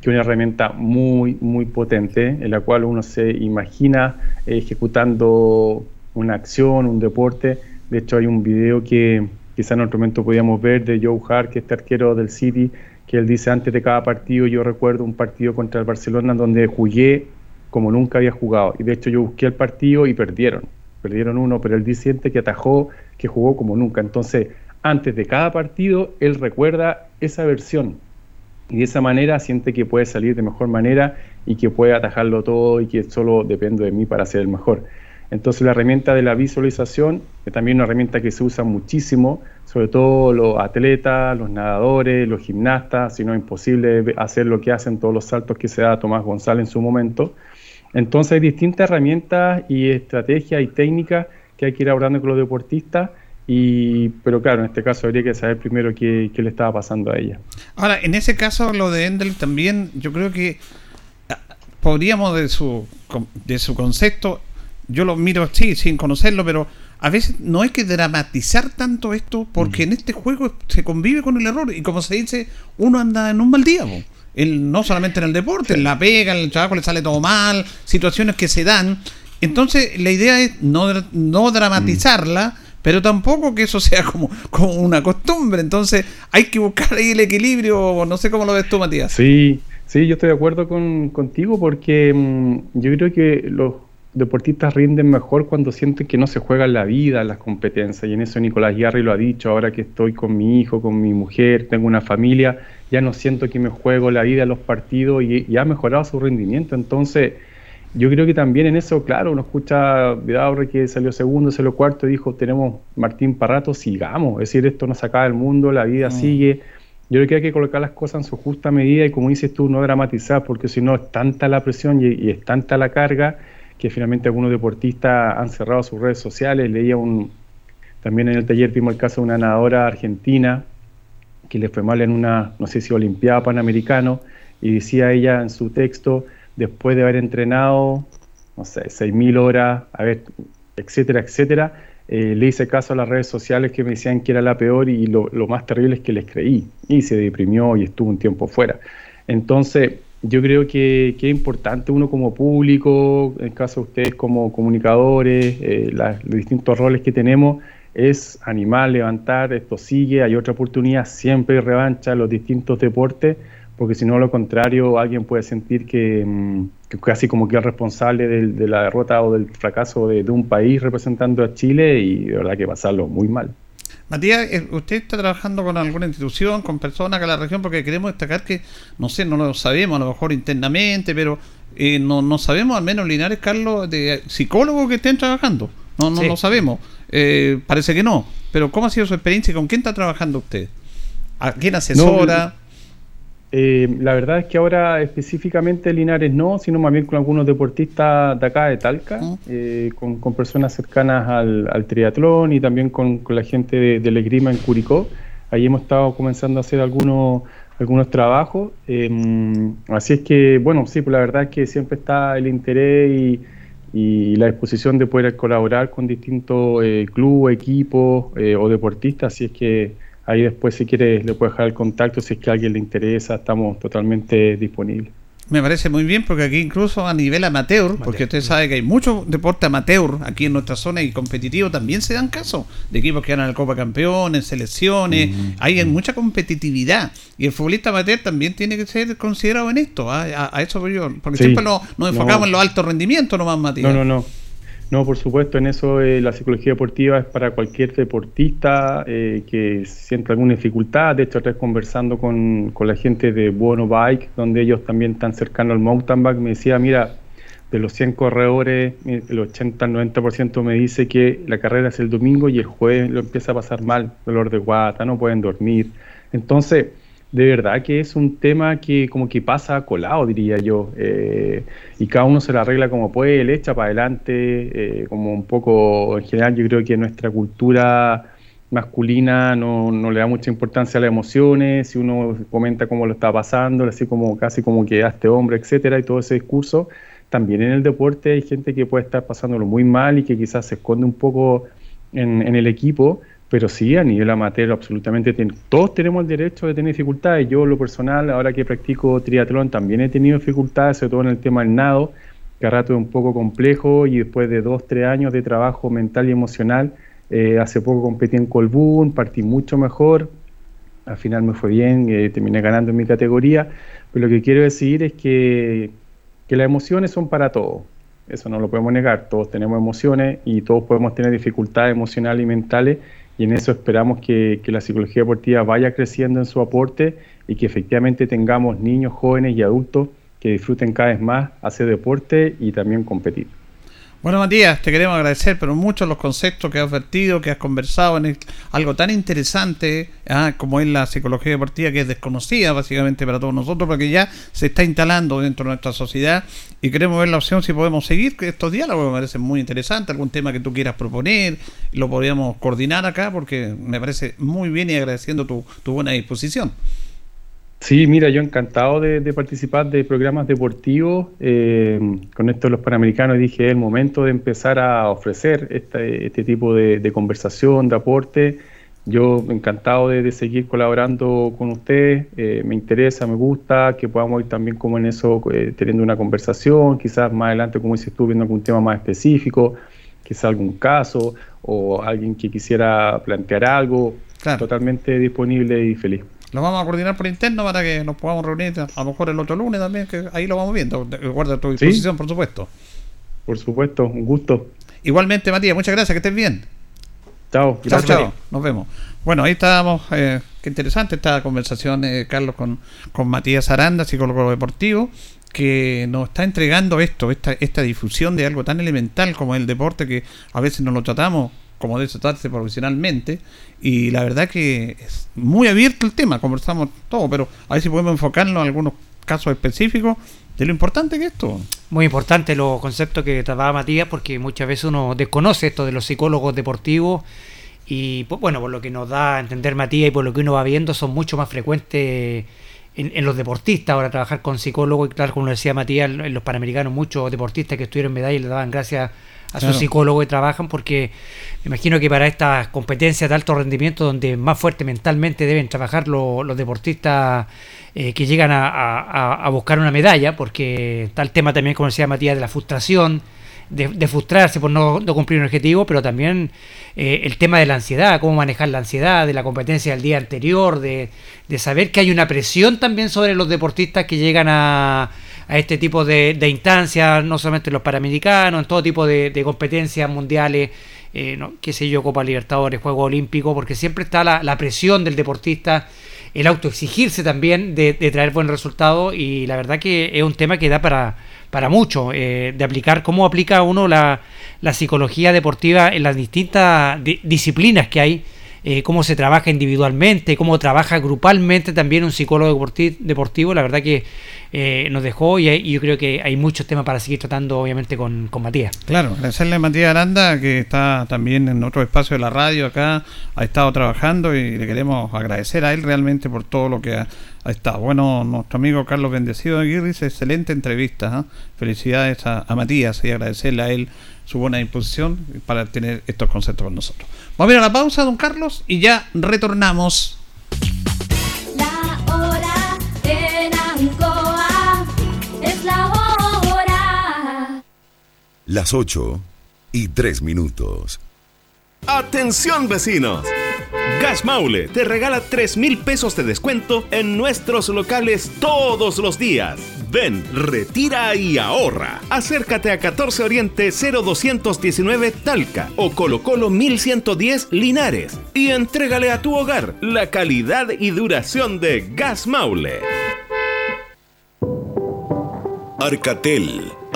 que es una herramienta muy, muy potente, en la cual uno se imagina ejecutando una acción, un deporte. De hecho, hay un video que quizás en otro momento podíamos ver de Joe Hart, que es este arquero del City, que él dice antes de cada partido, yo recuerdo un partido contra el Barcelona donde jugué como nunca había jugado. Y de hecho yo busqué el partido y perdieron perdieron uno, pero él siente que atajó, que jugó como nunca. Entonces, antes de cada partido, él recuerda esa versión y de esa manera siente que puede salir de mejor manera y que puede atajarlo todo y que solo depende de mí para ser el mejor. Entonces la herramienta de la visualización, que también es una herramienta que se usa muchísimo, sobre todo los atletas, los nadadores, los gimnastas, si no es imposible hacer lo que hacen todos los saltos que se da Tomás González en su momento. Entonces hay distintas herramientas y estrategias y técnicas que hay que ir abordando con los deportistas y, pero claro, en este caso habría que saber primero qué, qué, le estaba pasando a ella. Ahora, en ese caso, lo de Endel también, yo creo que ah, podríamos de su, de su concepto, yo lo miro así, sin conocerlo, pero a veces no hay que dramatizar tanto esto, porque en este juego se convive con el error, y como se dice, uno anda en un mal día. El, no solamente en el deporte, en la pega, en el trabajo le sale todo mal, situaciones que se dan. Entonces, la idea es no, no dramatizarla pero tampoco que eso sea como, como una costumbre. Entonces hay que buscar ahí el equilibrio, no sé cómo lo ves tú, Matías. Sí, sí, yo estoy de acuerdo con, contigo porque mm, yo creo que los deportistas rinden mejor cuando sienten que no se juegan la vida, las competencias. Y en eso Nicolás Yarri lo ha dicho, ahora que estoy con mi hijo, con mi mujer, tengo una familia, ya no siento que me juego la vida en los partidos y, y ha mejorado su rendimiento. Entonces yo creo que también en eso, claro, uno escucha Vidaurre que salió segundo, salió cuarto y dijo, tenemos Martín Parrato, sigamos. Es decir, esto no se acaba del mundo, la vida mm. sigue. Yo creo que hay que colocar las cosas en su justa medida y como dices tú, no dramatizar, porque si no es tanta la presión y, es tanta la carga que finalmente algunos deportistas han cerrado sus redes sociales. Leía un, también en el taller vimos el caso de una nadadora argentina que le fue mal en una, no sé si Olimpiada Panamericano, y decía ella en su texto, después de haber entrenado, no sé, 6.000 horas, a ver, etcétera, etcétera, eh, le hice caso a las redes sociales que me decían que era la peor y lo, más terrible es que les creí y se deprimió y estuvo un tiempo fuera. Entonces, yo creo que, es importante uno como público, en caso de ustedes como comunicadores, eh, los distintos roles que tenemos, es animar, levantar, esto sigue, hay otra oportunidad, siempre revancha los distintos deportes porque si no, lo contrario, alguien puede sentir que, mm, casi como que es responsable de, la derrota o del fracaso de, un país representando a Chile y de verdad que pasarlo muy mal. Matías, eh, ¿usted está trabajando con alguna institución, con personas de la región? Porque queremos destacar que, no sé, no lo sabemos, a lo mejor internamente, pero eh, no, no sabemos, al menos Linares, Carlos, de psicólogos que estén trabajando. No, no lo sabemos. Eh, parece que no. Pero ¿cómo ha sido su experiencia y con quién está trabajando usted? ¿A quién asesora? Eh, la verdad es que ahora específicamente Linares no, sino más bien con algunos deportistas de acá de Talca, eh, con, personas cercanas al, triatlón y también con, la gente de, de Legrima en Curicó. Ahí hemos estado comenzando a hacer algunos, algunos trabajos. Em, así es que, bueno, sí, pues la verdad es que siempre está el interés y, la disposición de poder colaborar con distintos eh, clubes, equipos o deportistas. Así es que Ahí después, si quiere, le puede dejar el contacto si es que a alguien le interesa, estamos totalmente disponibles. Me parece muy bien porque aquí incluso a nivel amateur, porque usted sabe que hay mucho deporte amateur aquí en nuestra zona y competitivo, también se dan casos de equipos que ganan el Copa Campeones, selecciones, hay mucha competitividad y el futbolista amateur también tiene que ser considerado en esto, ¿ah? a, eso yo, porque siempre nos, enfocamos en los altos rendimientos nomás, Matías. No, no, no. No, por supuesto, en eso eh, la psicología deportiva es para cualquier deportista eh, que sienta alguna dificultad. De hecho, estoy conversando con, con, la gente de Buono Bike, donde ellos también están cercanos al mountain bike. Me decía, mira, de los 100 corredores, el 80-90% me dice que la carrera es el domingo y el jueves lo empieza a pasar mal, dolor de guata, no pueden dormir. Entonces, de verdad que es un tema que como que pasa colado, diría yo, eh, y cada uno se la arregla como puede, le echa para adelante, eh, como un poco, en general yo creo que nuestra cultura masculina no, no, le da mucha importancia a las emociones, si uno comenta cómo lo está pasando, así como casi como que a este hombre, etcétera, y todo ese discurso, también en el deporte hay gente que puede estar pasándolo muy mal y que quizás se esconde un poco en, en el equipo, pero sí, a nivel amateur, absolutamente. todos tenemos el derecho de tener dificultades. Yo, lo personal, ahora que practico triatlón, también he tenido dificultades, sobre todo en el tema del nado, que a rato es un poco complejo. Y después de dos, tres años de trabajo mental y emocional, eh, hace poco competí en Colbún, partí mucho mejor. Al final me fue bien, eh, terminé ganando en mi categoría. Pero lo que quiero decir es que, que las emociones son para todos eso no lo podemos negar, todos tenemos emociones y todos podemos tener dificultades emocionales y mentales y en eso esperamos que, la psicología deportiva vaya creciendo en su aporte y que efectivamente tengamos niños, jóvenes y adultos que disfruten cada vez más hacer deporte y también competir. Bueno, Matías, te queremos agradecer, pero mucho los conceptos que has vertido, que has conversado en algo tan interesante ¿ah? como es la psicología deportiva, que es desconocida básicamente para todos nosotros, porque ya se está instalando dentro de nuestra sociedad y queremos ver la opción si podemos seguir estos diálogos, me parecen muy interesantes, algún tema que tú quieras proponer, lo podríamos coordinar acá, porque me parece muy bien y agradeciendo tu buena disposición. Sí, mira, yo encantado de, participar de programas deportivos. Eh, con esto de los Panamericanos dije, es el momento de empezar a ofrecer este, este tipo de, conversación, de aporte. Yo encantado de, seguir colaborando con ustedes. Eh, me interesa, me gusta que podamos ir también como en eso, eh, teniendo una conversación, quizás más adelante, como dices tú, viendo algún tema más específico, quizás algún caso o alguien que quisiera plantear algo. Totalmente disponible y feliz. Lo vamos a coordinar por interno para que nos podamos reunir a lo mejor el otro lunes también, que ahí lo vamos viendo. Guarda tu disposición, por supuesto. Por supuesto, un gusto. Igualmente, Matías, muchas gracias, que estés bien. Chao, gracias. Chao, nos vemos. Bueno, ahí estábamos, eh, qué interesante esta conversación, eh, Carlos, con, con Matías Aranda, psicólogo deportivo, que nos está entregando esto, esta, esta difusión de algo tan elemental como el deporte que a veces no lo tratamos como debe tratarse profesionalmente. Y la verdad que es muy abierto el tema, conversamos todo, pero a ver si podemos enfocarnos en algunos casos específicos de lo importante que es esto. Muy importante los conceptos que trataba Matías, porque muchas veces uno desconoce esto de los psicólogos deportivos. Y pues, bueno, por lo que nos da a entender Matías y por lo que uno va viendo, son mucho más frecuentes en, los deportistas ahora trabajar con psicólogos. Y claro, como decía Matías, en los panamericanos, muchos deportistas que estuvieron en medalla le daban gracias a sus psicólogos que trabajan, porque me imagino que para estas competencias de alto rendimiento, donde más fuerte mentalmente deben trabajar los deportistas eh, que llegan a, buscar una medalla, porque está el tema también, como decía Matías, de la frustración, de, frustrarse por no, cumplir un objetivo, pero también eh, el tema de la ansiedad, cómo manejar la ansiedad, de la competencia del día anterior, de, de saber que hay una presión también sobre los deportistas que llegan a a este tipo de, de instancias, no solamente en los Panamericanos, en todo tipo de, competencias mundiales, eh, qué sé yo, Copa Libertadores, Juegos Olímpicos, porque siempre está la, presión del deportista, el autoexigirse también de, traer buen resultado y la verdad que es un tema que da para, para mucho, eh, de aplicar cómo aplica uno la, la psicología deportiva en las distintas disciplinas que hay eh, cómo se trabaja individualmente, cómo trabaja grupalmente también un psicólogo deportivo, la verdad que eh, nos dejó y, yo creo que hay muchos temas para seguir tratando obviamente con, Matías. Claro, agradecerle a Matías Aranda que está también en otro espacio de la radio acá, ha estado trabajando y le queremos agradecer a él realmente por todo lo que ha, estado. Bueno, nuestro amigo Carlos Bendecido Aguirre dice excelente entrevista, ¿ah? felicidades a, a Matías y agradecerle a él su buena disposición para tener estos conceptos con nosotros. Vamos a ir a la pausa, don Carlos, y ya retornamos. La hora en Ancoa es la hora. Las 8 y 3 minutos. Atención vecinos. Gas Maule te regala 3 mil pesos de descuento en nuestros locales todos los días. Ven, retira y ahorra. Acércate a 14 Oriente 0219 Talca o Colo Colo 1110 Linares y entrégale a tu hogar la calidad y duración de Gas Maule. Arcatel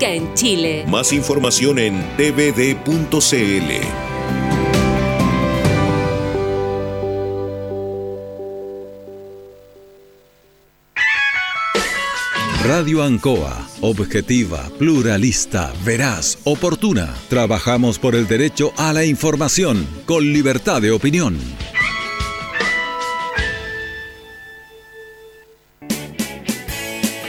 en Chile. Más información en tvd.cl. Radio Ancoa, objetiva, pluralista, veraz, oportuna. Trabajamos por el derecho a la información, con libertad de opinión.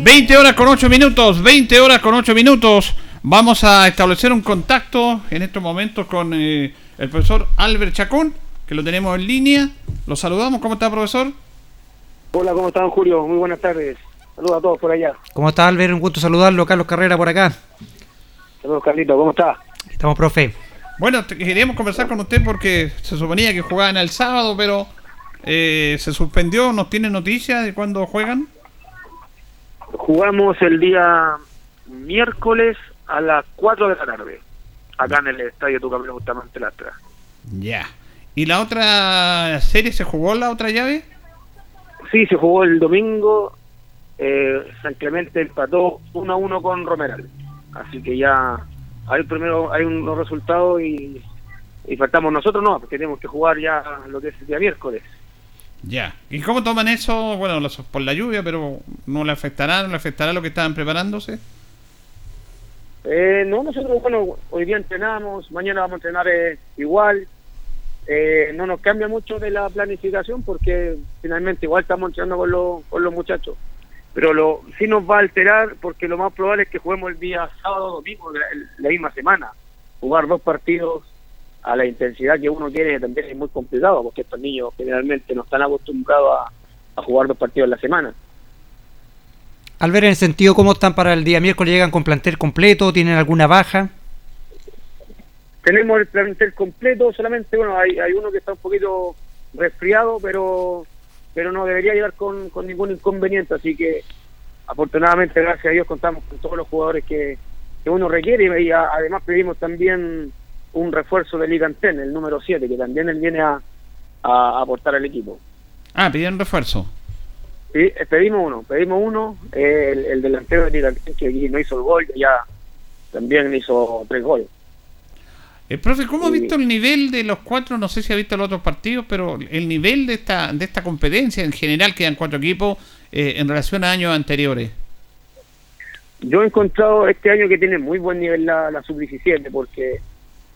20 horas con 8 minutos, 20 horas con 8 minutos. Vamos a establecer un contacto en estos momentos con eh, el profesor Albert Chacón, que lo tenemos en línea. Lo saludamos. ¿Cómo está, profesor? Hola, ¿cómo están, Julio? Muy buenas tardes. Saludos a todos por allá. ¿Cómo está, Albert? Un gusto saludarlo. Carlos Carrera por acá. Saludos, Carlito. ¿Cómo está? Estamos, profe. Bueno, queríamos conversar con usted porque se suponía que jugaban el sábado, pero eh, se suspendió, ¿nos tiene noticias de cuándo juegan? Jugamos el día miércoles a las 4 de la tarde, acá en el estadio Tucapel Bustamante Lastra. Ya. ¿Y la otra serie se jugó la otra llave? Sí, se jugó el domingo. eh, San Clemente empató 1 a 1 con Romeral. Así que ya hay primero hay unos resultados y, y faltamos nosotros, no, porque tenemos que jugar ya lo que es el día miércoles. Ya. ¿Y cómo toman eso? Bueno, los- por la lluvia, pero ¿no le afectará, no le afectará lo que estaban preparándose? Eh, no, nosotros, bueno, hoy día entrenamos, mañana vamos a entrenar eh, igual. Eh, no nos cambia mucho de la planificación porque finalmente igual estamos entrenando con los, con los muchachos. Pero lo sí nos va a alterar porque lo más probable es que juguemos el día sábado domingo la misma semana. Jugar dos partidos a la intensidad que uno quiere también es muy complicado porque estos niños generalmente no están acostumbrados a, a jugar dos partidos en la semana. Al ver en el sentido cómo están para el día miércoles, llegan con plantel completo, tienen alguna baja. tenemos el plantel completo, solamente bueno hay, hay uno que está un poquito resfriado, pero pero no debería llegar con, con ningún inconveniente, así que afortunadamente gracias a Dios contamos con todos los jugadores que, que uno requiere y a- además pedimos también un refuerzo de Liganten, el número 7, que también él viene a, a aportar al equipo. Ah, pidieron refuerzo. Sí, eh, pedimos uno, pedimos uno, eh, el, el delantero de Liganten que aquí no hizo el gol, que ya también hizo tres goles. Eh, profe, ¿cómo ha visto el nivel de los cuatro? No sé si ha visto los otros partidos, pero el nivel de esta de esta competencia en general, quedan cuatro equipos eh, en relación a años anteriores. Yo he encontrado este año que tiene muy buen nivel la, la sub-17 porque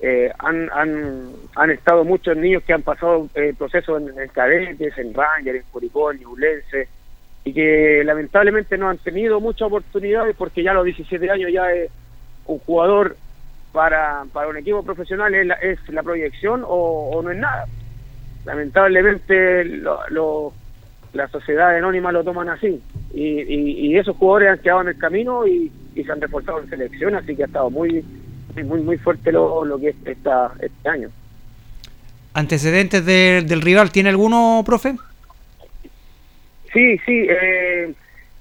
eh, han, han, han estado muchos niños que han pasado eh, procesos en, cadetes, en Ranger, en Curicó, en Ñublense y que lamentablemente no han tenido muchas oportunidades porque ya a los 17 años ya es un jugador para, para un equipo profesional es la, es la proyección o, o no es nada. Lamentablemente lo, lo- la sociedad anónima lo toman así y, y, y esos jugadores han quedado en el camino y, y se han reforzado en selección, así que ha estado muy muy muy, fuerte lo, lo que es esta, este año. ¿Antecedentes de- del rival tiene alguno, profe? Sí, sí, eh,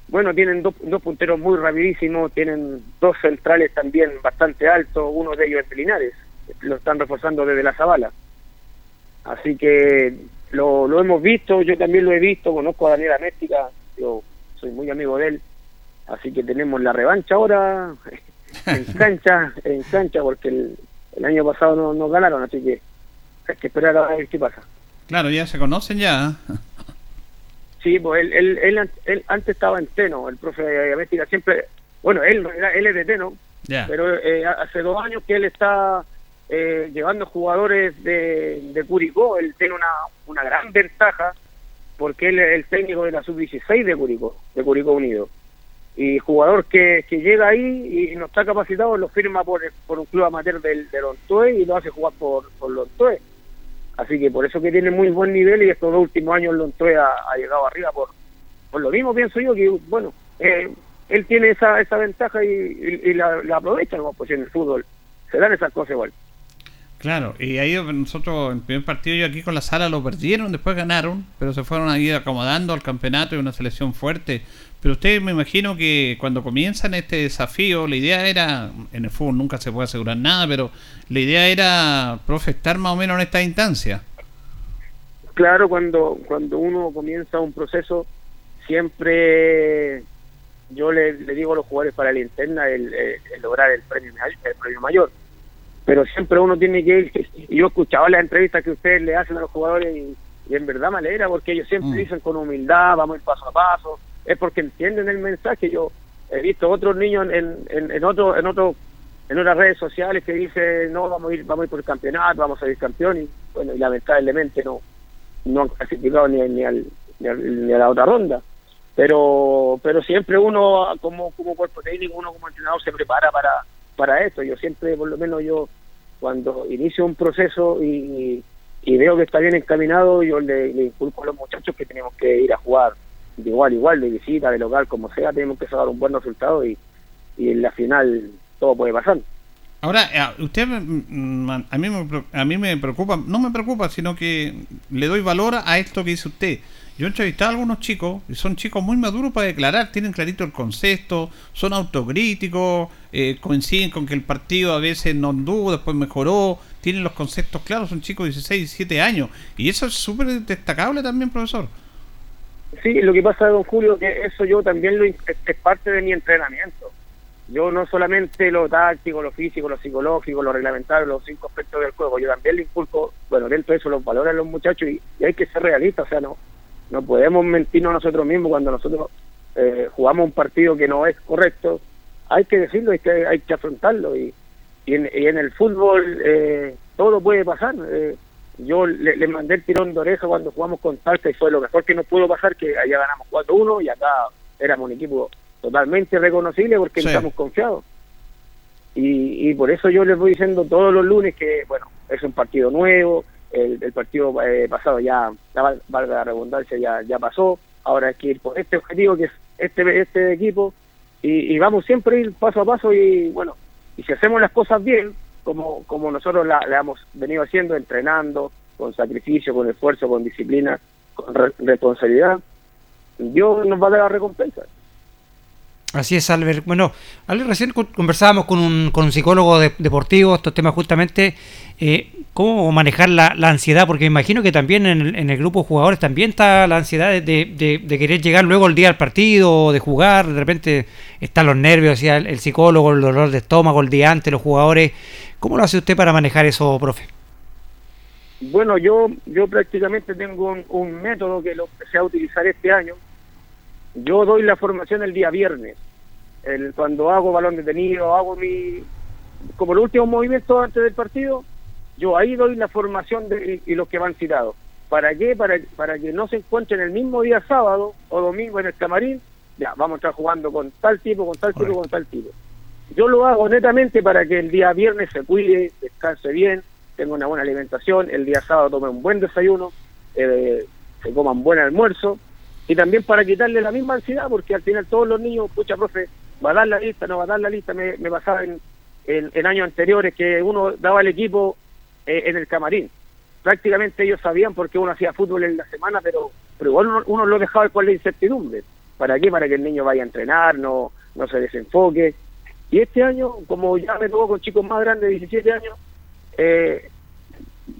bueno, tienen dos, dos punteros muy rapidísimos, tienen dos centrales también bastante altos, uno de ellos es Linares, lo están reforzando desde la Zabala. Así que lo, lo hemos visto, yo también lo he visto, conozco a Daniel Améstica, yo soy muy amigo de él, así que tenemos la revancha ahora en cancha, en cancha, porque el, el año pasado no nos ganaron, así que hay que esperar a ver qué pasa. Claro, ya se conocen ya. ¿eh? Sí, pues él, él, él, él antes estaba en Teno, el profe de diabética siempre, bueno, él, él es de Teno, Ya. pero eh, hace dos años que él está eh, llevando jugadores de, de Curicó, él tiene una, una gran ventaja porque él es el técnico de la sub-16 de Curicó, de Curicó Unido. Y jugador que, que llega ahí y no está capacitado lo firma por, por un club amateur del, del Lontoe y lo hace jugar por, por. Así que por eso que tiene muy buen nivel y estos dos últimos años Lontoe ha, llegado arriba por, por lo mismo pienso yo que bueno eh, él tiene esa, esa ventaja y, la, aprovecha pues en el fútbol se dan esas cosas igual Claro, y ahí nosotros, en el primer partido yo aquí con la sala lo perdieron, después ganaron, pero se fueron ahí acomodando al campeonato y una selección fuerte. Pero ustedes me imagino que cuando comienzan este desafío, la idea era, en el fútbol nunca se puede asegurar nada, pero la idea era, profe, estar más o menos en esta instancia. claro cuando cuando uno comienza un proceso siempre yo le, digo a los jugadores para la interna el, el- lograr el premio el premio mayor pero siempre uno tiene que ir y yo escuchaba las entrevistas que ustedes le hacen a los jugadores y, y en verdad me alegra porque ellos siempre Mm. dicen con humildad vamos a ir paso a paso es porque entienden el mensaje yo he visto otros niños en, en, en otro en otro en otras redes sociales que dicen no vamos a ir vamos a ir por el campeonato vamos a salir campeón y bueno y lamentablemente no no han clasificado ni, ni, al, ni, al- ni a la otra ronda pero pero siempre uno como como cuerpo técnico uno como entrenador se prepara para para esto yo siempre por lo menos yo cuando inicio un proceso y, y veo que está bien encaminado yo le, le inculco a los muchachos que tenemos que ir a jugar de igual igual de visita de local como sea tenemos que sacar un buen resultado y, en la final todo puede pasar Ahora, eh, usted, mm, mm, a mí, me, a mí me preocupa, no me preocupa, sino que le doy valor a esto que dice usted. Yo he entrevistado a algunos chicos, y son chicos muy maduros para declarar, tienen clarito el concepto, son autocríticos, eh, coinciden con que el partido a veces no anduvo, después mejoró, tienen los conceptos claros, son chicos de 16, 17 años. Y eso es súper destacable también, profesor. Sí, lo que pasa, don Julio, que eso yo también lo es parte de mi entrenamiento. Yo no solamente lo táctico, lo físico, lo psicológico, lo reglamentario, los cinco aspectos del juego, yo también le inculco, bueno, dentro de eso los valores a los muchachos y, y hay que ser realistas, o sea, no, no podemos mentirnos nosotros mismos cuando nosotros eh, jugamos un partido que no es correcto, hay que decirlo, hay que, hay que afrontarlo y, y, en, y en el fútbol eh, todo puede pasar. eh, yo le, le mandé el tirón de oreja cuando jugamos con Talca y fue lo mejor que nos pudo pasar, que allá ganamos 4-1 y acá éramos un equipo totalmente reconocible porque Sí. estamos confiados. Y, y por eso yo les voy diciendo todos los lunes que, bueno, es un partido nuevo, el, el partido eh, pasado ya, val- valga la redundancia, ya, ya pasó, ahora hay que ir por este objetivo que es este, este equipo y, vamos siempre a ir paso a paso y bueno, y si hacemos las cosas bien, como, como nosotros la, la hemos venido haciendo, entrenando, con sacrificio, con esfuerzo, con disciplina, con re- responsabilidad, Dios nos va a dar la recompensa. Así es, Albert. Bueno, Albert, recién con- conversábamos con un, con un psicólogo de- deportivo estos temas justamente, eh, cómo manejar la, la ansiedad, porque me imagino que también en el, en el grupo de jugadores también está la ansiedad de, de- querer llegar luego el día al partido, de jugar, de repente están los nervios, decía el, el psicólogo, el dolor de estómago el día antes, los jugadores. ¿Cómo lo hace usted para manejar eso, profe? Bueno, yo yo prácticamente tengo un, método que lo empecé a utilizar este año. Yo doy la formación el día viernes. El, cuando hago balón detenido, hago mi... Como los últimos movimientos antes del partido, yo ahí doy la formación de, y, y los que van citados. ¿Para qué? Para, para que no se encuentren el mismo día sábado o domingo en el camarín. Ya, vamos a estar jugando con tal tipo, con tal tipo, con tal tipo. Yo lo hago netamente para que el día viernes se cuide, descanse bien, tenga una buena alimentación, el día sábado tome un buen desayuno, eh, se coma un buen almuerzo y también para quitarle la misma ansiedad porque al final todos los niños, pucha profe, va a dar la lista, no va a dar la lista, me, me pasaba en, en, en años anteriores que uno daba el equipo eh, en el camarín. Prácticamente ellos sabían por qué uno hacía fútbol en la semana, pero, pero uno, uno lo dejaba con la incertidumbre. ¿Para qué? Para que el niño vaya a entrenar, no, no se desenfoque. Y este año, como ya me tocó con chicos más grandes de 17 años, eh,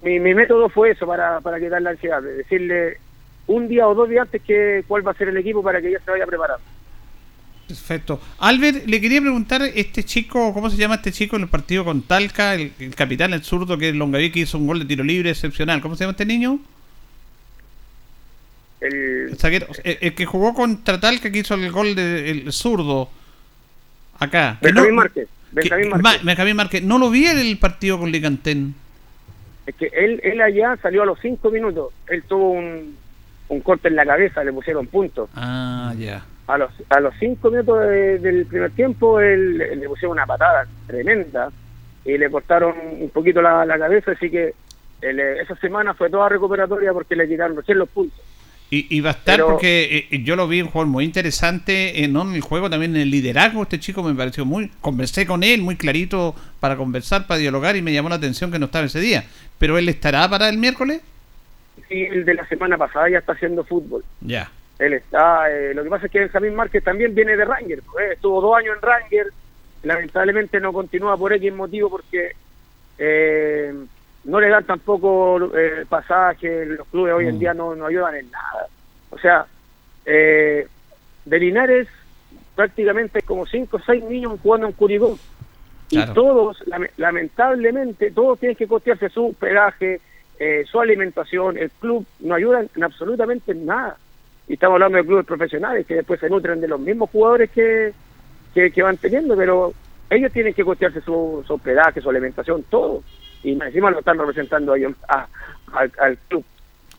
mi, mi método fue eso, para, para quitar la ansiedad, de decirle un día o dos días antes que cuál va a ser el equipo para que ya se vaya preparando. Perfecto. Albert, le quería preguntar, este chico, ¿cómo se llama este chico en el partido con Talca? El, el capitán, el zurdo, que es Longaví, que hizo un gol de tiro libre excepcional. ¿Cómo se llama este niño? El, que jugó contra Talca, que hizo el gol de el zurdo. Acá. Benjamín no- Márquez. que- Benjamín Márquez. Benjamín Márquez. No lo vi en el partido con Licantén. Es que él, él allá salió a los cinco minutos. Él tuvo un, un corte en la cabeza, le pusieron puntos. Ah, ya. A los, a los cinco minutos de- del primer tiempo, él le pusieron una patada tremenda y le cortaron un poquito la, la cabeza. Así que él, eh, esa semana fue toda recuperatoria porque le quitaron recién los puntos. Y, y va a estar Pero- porque eh, yo lo vi un jugador muy interesante, eh, en el juego, también en el liderazgo. Este chico me pareció muy. Conversé con él, muy clarito para conversar, para dialogar, y me llamó la atención que no estaba ese día. Pero él estará para el miércoles. Sí, el de la semana pasada ya está haciendo fútbol. Ya. Él está, eh, lo que pasa es que Benjamín Márquez también viene de Ranger, pues, eh, estuvo dos años en Ranger, lamentablemente no continúa por X motivo porque eh, no le dan tampoco eh, pasaje, los clubes hoy en Mm. día no, no ayudan en nada. O sea, eh, de Linares prácticamente hay como cinco o seis niños jugando en Curicó. Claro. Y todos, lame- lamentablemente, todos tienen que costearse su hospedaje, eh, su alimentación, el club no ayuda en absolutamente en nada. Y estamos hablando de clubes profesionales que después se nutren de los mismos jugadores que, que, que van teniendo, pero ellos tienen que costearse su, su hospedaje, su alimentación, todo. Y encima lo están representando a al, al club.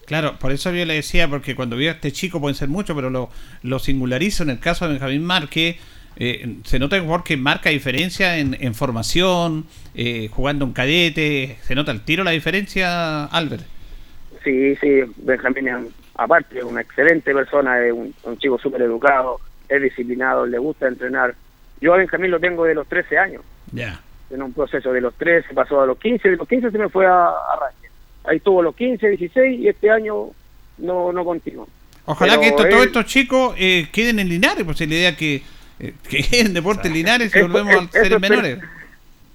Claro, por eso yo le decía, porque cuando veo a este chico pueden ser muchos, pero lo, lo singularizo en el caso de Benjamín Márquez. eh, se nota un jugador que marca diferencia en, en formación, eh, jugando un cadete. Se nota el tiro la diferencia, Albert. Sí, sí, Benjamín aparte es una excelente persona, es un, un chico súper educado, es disciplinado, le gusta entrenar. Yo a Benjamín lo tengo de los 13 años. Ya. en un proceso de los 13 pasó a los 15, de los 15 se me fue a, a. Ahí estuvo los 15, 16 y este año no, no continuó. Ojalá Pero que esto- todos estos chicos eh, queden en Linares, pues si la idea que, eh, que queden Deportes Linares y Eso- volvemos a esper- menores.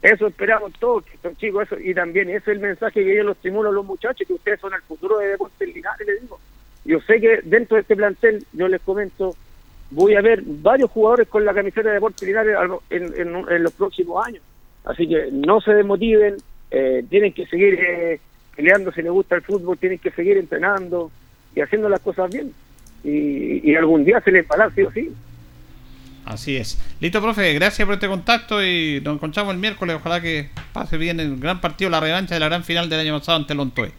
Eso esperamos todos, que estos chicos, eso, y también ese es el mensaje que yo los estimulo a los muchachos, que ustedes son el futuro de Deportes Linares, les digo. Yo sé que dentro de este plantel, yo les comento, voy a ver varios jugadores con la camiseta de Deportes Linares en, los próximos años. Así que no se desmotiven, eh, tienen que seguir eh, peleando si les gusta el fútbol, tienen que seguir entrenando y haciendo las cosas bien. Y, algún día se les dar, sí o sí. Así es. Listo, profe, gracias por este contacto y nos encontramos el miércoles. Ojalá que pase bien el gran partido, la revancha de la gran final del año pasado ante Lontoy.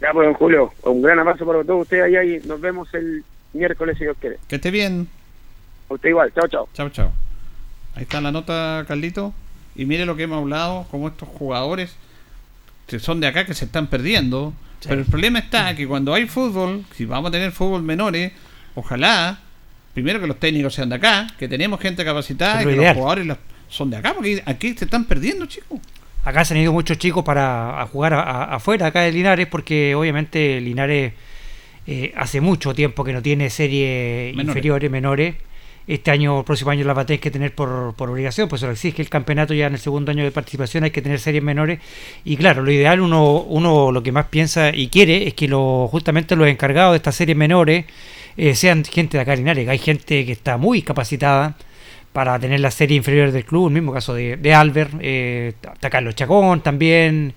Ya, pues, don Julio, un gran abrazo para todos ustedes allá y nos vemos el miércoles si Dios quiere. Que esté bien. A usted igual, chao, chao. Chao, chao. Ahí está la nota, Carlito. Y mire lo que hemos hablado, como estos jugadores que son de acá que se están perdiendo. Pero el problema está que cuando hay fútbol, si vamos a tener fútbol menores, ojalá, primero que los técnicos sean de acá, que tenemos gente capacitada y que los jugadores los- son de acá, porque aquí se están perdiendo, chicos. Acá se han ido muchos chicos para a jugar a- a- afuera, acá de Linares, porque obviamente Linares eh, hace mucho tiempo que no tiene series Menores. inferiores, menores. Este año, el próximo año las va a tener que tener por, por obligación, pues se lo exige el campeonato ya en el segundo año de participación, hay que tener series menores. Y claro, lo ideal, uno, uno lo que más piensa y quiere es que lo, justamente los encargados de estas series menores eh, sean gente de acá de Linares. Hay gente que está muy capacitada para tener la serie inferior del club, el mismo caso de, de Albert, eh, está Carlos Chacón también,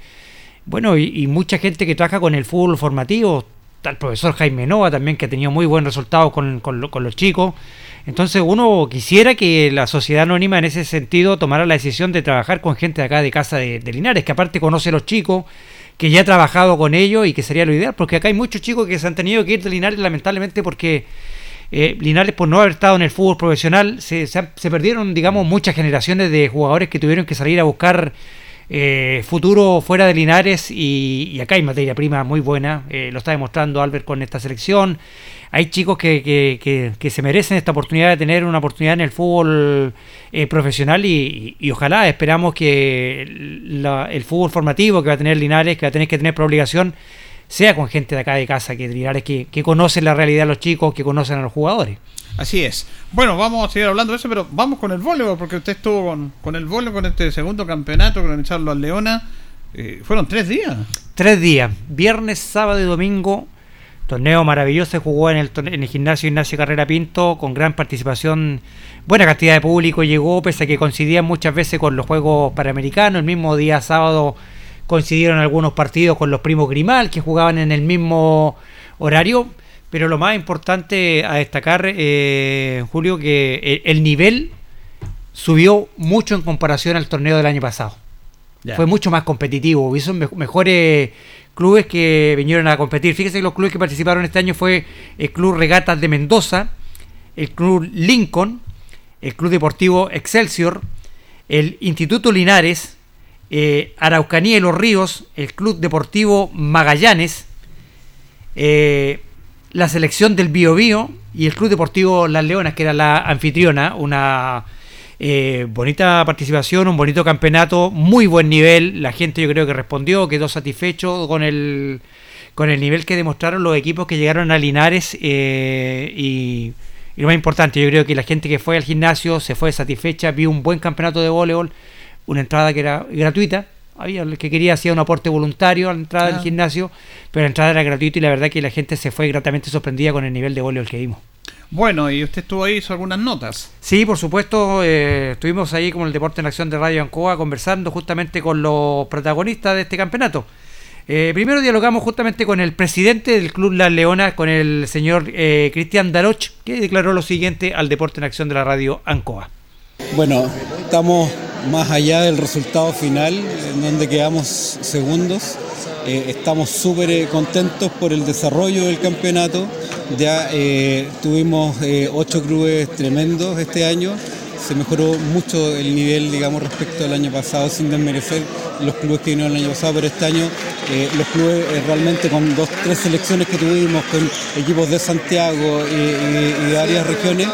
bueno, y, mucha gente que trabaja con el fútbol formativo, está el profesor Jaime Nova también, que ha tenido muy buen resultado con, con con los chicos. Entonces uno quisiera que la sociedad anónima en ese sentido tomara la decisión de trabajar con gente de acá de Casa de, de Linares, que aparte conoce a los chicos, que ya ha trabajado con ellos y que sería lo ideal, porque acá hay muchos chicos que se han tenido que ir de Linares lamentablemente porque eh, Linares por no haber estado en el fútbol profesional se, se perdieron digamos muchas generaciones de jugadores que tuvieron que salir a buscar eh, futuro fuera de Linares y, acá hay materia prima muy buena, eh, lo está demostrando Albert con esta selección. Hay chicos que, que- que- que se merecen esta oportunidad de tener una oportunidad en el fútbol eh, profesional y, y ojalá esperamos que el fútbol formativo que va a tener Linares, que va a tener que tener por obligación, sea con gente de acá de casa, que Linares que, que conocen la realidad de los chicos, que conocen a los jugadores. Así es. Bueno, vamos a seguir hablando de eso, pero vamos con el voleibol, porque usted estuvo con, con el voleibol, con este segundo campeonato que organizaron los Leona. Eh, fueron tres días. Tres días, viernes, sábado y domingo. Torneo maravilloso, se jugó en el, en el gimnasio Ignacio Carrera Pinto, con gran participación, buena cantidad de público llegó, pese a que coincidían muchas veces con los Juegos Panamericanos. El mismo día sábado coincidieron algunos partidos con los primos Grimal, que jugaban en el mismo horario. Pero lo más importante a destacar, eh, Julio, que el- el nivel subió mucho en comparación al torneo del año pasado fue mucho más competitivo. Hubo me- mejores clubes que vinieron a competir. Fíjese que los clubes que participaron este año fue el Club Regatas de Mendoza, el Club Lincoln, el Club Deportivo Excelsior, el Instituto Linares, eh, Araucanía y Los Ríos, el Club Deportivo Magallanes, eh, la selección del Bio Bio y el Club Deportivo Las Leonas, que era la anfitriona, una eh, bonita participación, un bonito campeonato, muy buen nivel, la gente yo creo que respondió, quedó satisfecho con el con el nivel que demostraron los equipos que llegaron a Linares eh, y, y lo más importante, yo creo que la gente que fue al gimnasio se fue satisfecha, vio un buen campeonato de voleibol, una entrada que era gratuita, había el que quería hacía un aporte voluntario a la entrada del gimnasio, pero la entrada era gratuita y la verdad que la gente se fue gratamente sorprendida con el nivel de voleibol que vimos. Bueno, y usted estuvo ahí, hizo algunas notas. Sí, por supuesto, eh, estuvimos ahí como el Deporte en Acción de Radio Ancoa conversando justamente con los protagonistas de este campeonato. Eh, primero dialogamos justamente con el presidente del Club Las Leonas, con el señor eh, Cristian Daroch, que declaró lo siguiente al Deporte en Acción de la Radio Ancoa. Bueno, estamos más allá del resultado final, en donde quedamos segundos. Eh, estamos súper eh, contentos por el desarrollo del campeonato. Ya eh, tuvimos ocho clubes tremendos este año. Se mejoró mucho el nivel, digamos, respecto al año pasado, sin desmerecer los clubes que vinieron el año pasado, pero este año los clubes realmente con dos, tres selecciones que tuvimos, con equipos de Santiago y, de varias regiones,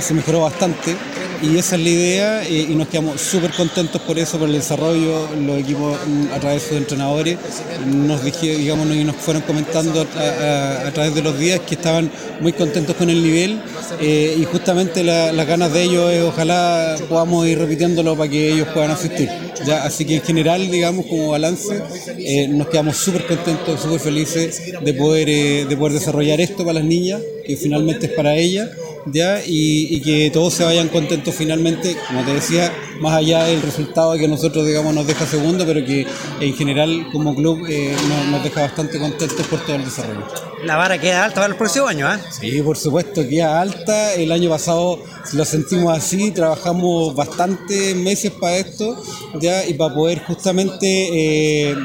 se mejoró bastante. Y esa es la idea eh, y nos quedamos súper contentos por eso, por el desarrollo, los equipos mm, a través de sus entrenadores nos dije, y nos fueron comentando a, través de los días que estaban muy contentos con el nivel eh, y justamente la- las ganas de ellos es ojalá podamos ir repitiéndolo para que ellos puedan asistir. ¿ya? Así que en general, digamos, como balance, eh, nos quedamos súper contentos, súper felices de poder, de poder desarrollar esto para las niñas, que finalmente es para ellas, ¿ya? Y, y que todos se vayan contentos finalmente, como te decía, más allá del resultado que nosotros, digamos, nos deja segundo, pero que en general como club eh, nos, nos deja bastante contentos por todo el desarrollo. La vara queda alta para el próximo año, ¿ah? Sí, por supuesto, queda alta. El año pasado lo sentimos así, trabajamos bastantes meses para esto, ya, y para poder justamente eh,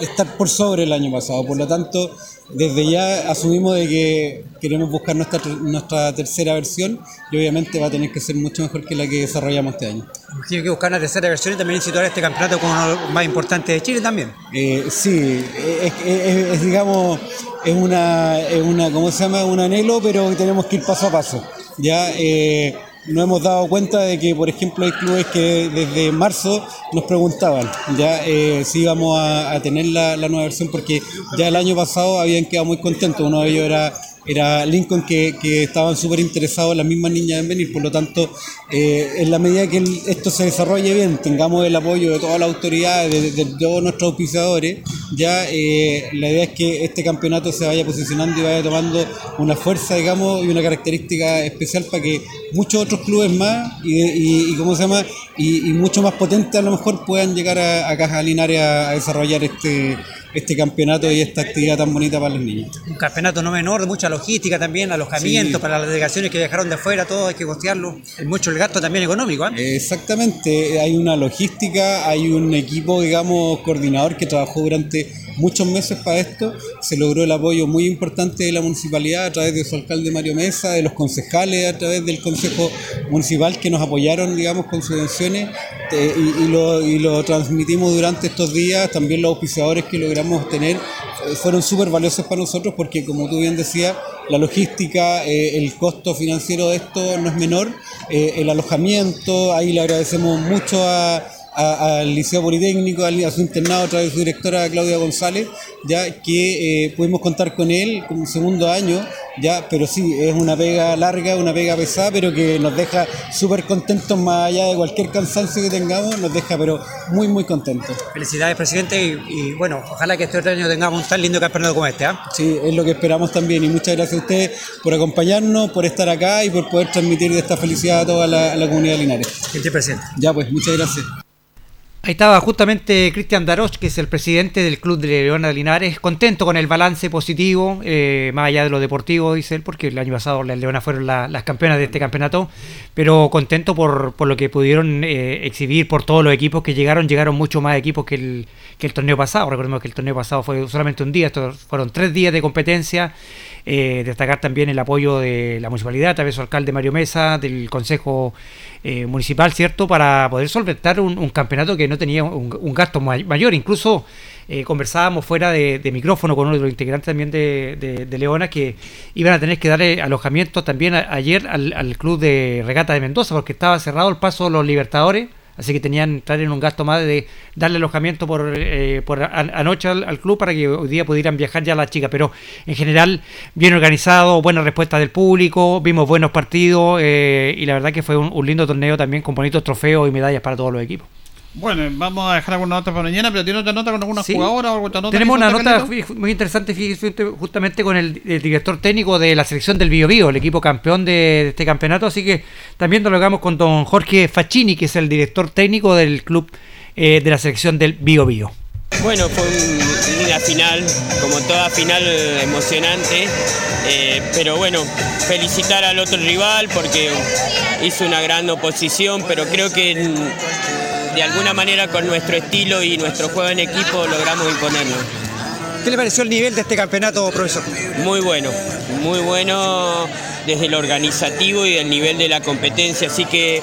estar por sobre el año pasado. Por lo tanto, desde ya asumimos de que queremos buscar nuestra, nuestra tercera versión y obviamente va a tener que ser mucho mejor que la que desarrollamos este año. Tiene que buscar una tercera versión y también situar este campeonato como uno de los más importantes de Chile también. Eh, sí, es, es- es, digamos, es una, es una, ¿cómo se llama? Un anhelo, pero tenemos que ir paso a paso. Ya eh, nos hemos dado cuenta de que, por ejemplo, hay clubes que desde marzo nos preguntaban ya eh, si íbamos a, tener la nueva versión, porque ya el año pasado habían quedado muy contentos. Uno de ellos era era Lincoln que, que estaban súper interesados las mismas niñas en venir, por lo tanto, eh, en la medida que esto se desarrolle bien, tengamos el apoyo de todas las autoridades, de, todos nuestros auspiciadores, ya eh, la idea es que este campeonato se vaya posicionando y vaya tomando una fuerza, digamos, y una característica especial para que muchos otros clubes más y, y, y ¿cómo se llama? Y, y mucho más potentes a lo mejor puedan llegar a, a Caja Linares a, a desarrollar este, este campeonato y esta actividad tan bonita para los niños. Un campeonato no menor, mucha logística también, alojamiento Sí. para las delegaciones que viajaron de afuera, todo hay que costearlo. Es mucho el gasto también económico, ¿ah? Exactamente, hay una logística, hay un equipo, digamos, coordinador que trabajó durante muchos meses para esto. Se logró el apoyo muy importante de la municipalidad a través de su alcalde Mario Mesa, de los concejales a través del consejo municipal que nos apoyaron, digamos, con subvenciones eh, y, y lo, y lo transmitimos durante estos días. También los auspiciadores que logramos tener eh, fueron súper valiosos para nosotros porque, como tú bien decías, la logística, eh, el costo financiero de esto no es menor, eh, el alojamiento, ahí le agradecemos mucho a, a- al Liceo Politécnico, al- a su internado a través de su directora Claudia González, ya que eh, pudimos contar con él como segundo año, ya, pero sí, es una pega larga, una pega pesada, pero que nos deja súper contentos más allá de cualquier cansancio que tengamos, nos deja pero muy muy contentos. Felicidades, presidente, y, y, bueno, ojalá que este otro año tengamos un tan lindo campeonato como este, ¿ah? Sí, es lo que esperamos también y muchas gracias a ustedes por acompañarnos, por estar acá y por poder transmitir esta felicidad a toda la, a la comunidad de Linares. Gente presente. Ya pues, muchas gracias. Ahí estaba justamente Cristian Daroch, que es el presidente del Club de Leona de Linares, contento con el balance positivo, eh, más allá de lo deportivo, dice él, porque el año pasado las Leonas fueron la- las campeonas de este campeonato, pero contento por, por lo que pudieron eh, exhibir por todos los equipos que llegaron, llegaron mucho más equipos que el, que el torneo pasado, recordemos que el torneo pasado fue solamente un día, estos fueron tres días de competencia, eh, destacar también el apoyo de la municipalidad, a través de su alcalde Mario Mesa, del Consejo eh, Municipal, ¿cierto? Para poder solventar un, campeonato que no tenía un, gasto may- mayor. Incluso eh, conversábamos fuera de, micrófono con uno de los integrantes también de, de- de Leona que iban a tener que darle alojamiento también a- ayer al, al club de regata de Mendoza porque estaba cerrado el paso de los Libertadores. Así que tenían en un gasto más de darle alojamiento por, eh, por an- anoche al, al club para que hoy día pudieran viajar ya las chicas. Pero en general, bien organizado, buena respuesta del público, vimos buenos partidos eh, y la verdad que fue un, un lindo torneo también con bonitos trofeos y medallas para todos los equipos. Bueno, vamos a dejar alguna nota para mañana, pero tiene otra nota con alguna Sí. jugadora o otra nota. Tenemos una nota muy interesante fíjese, justamente con el, el director técnico de la selección del Bio Bio, el equipo campeón de, de este campeonato, así que también dialogamos con don Jorge Facchini, que es el director técnico del club eh, de la selección del Bio Bio. Bueno, fue un- una final, como toda final eh, emocionante, eh, pero bueno, felicitar al otro rival porque hizo una gran oposición, pero creo que de alguna manera con nuestro estilo y nuestro juego en equipo logramos imponernos. ¿Qué le pareció el nivel de este campeonato, profesor? Muy bueno, muy bueno. desde lo organizativo y el nivel de la competencia. Así que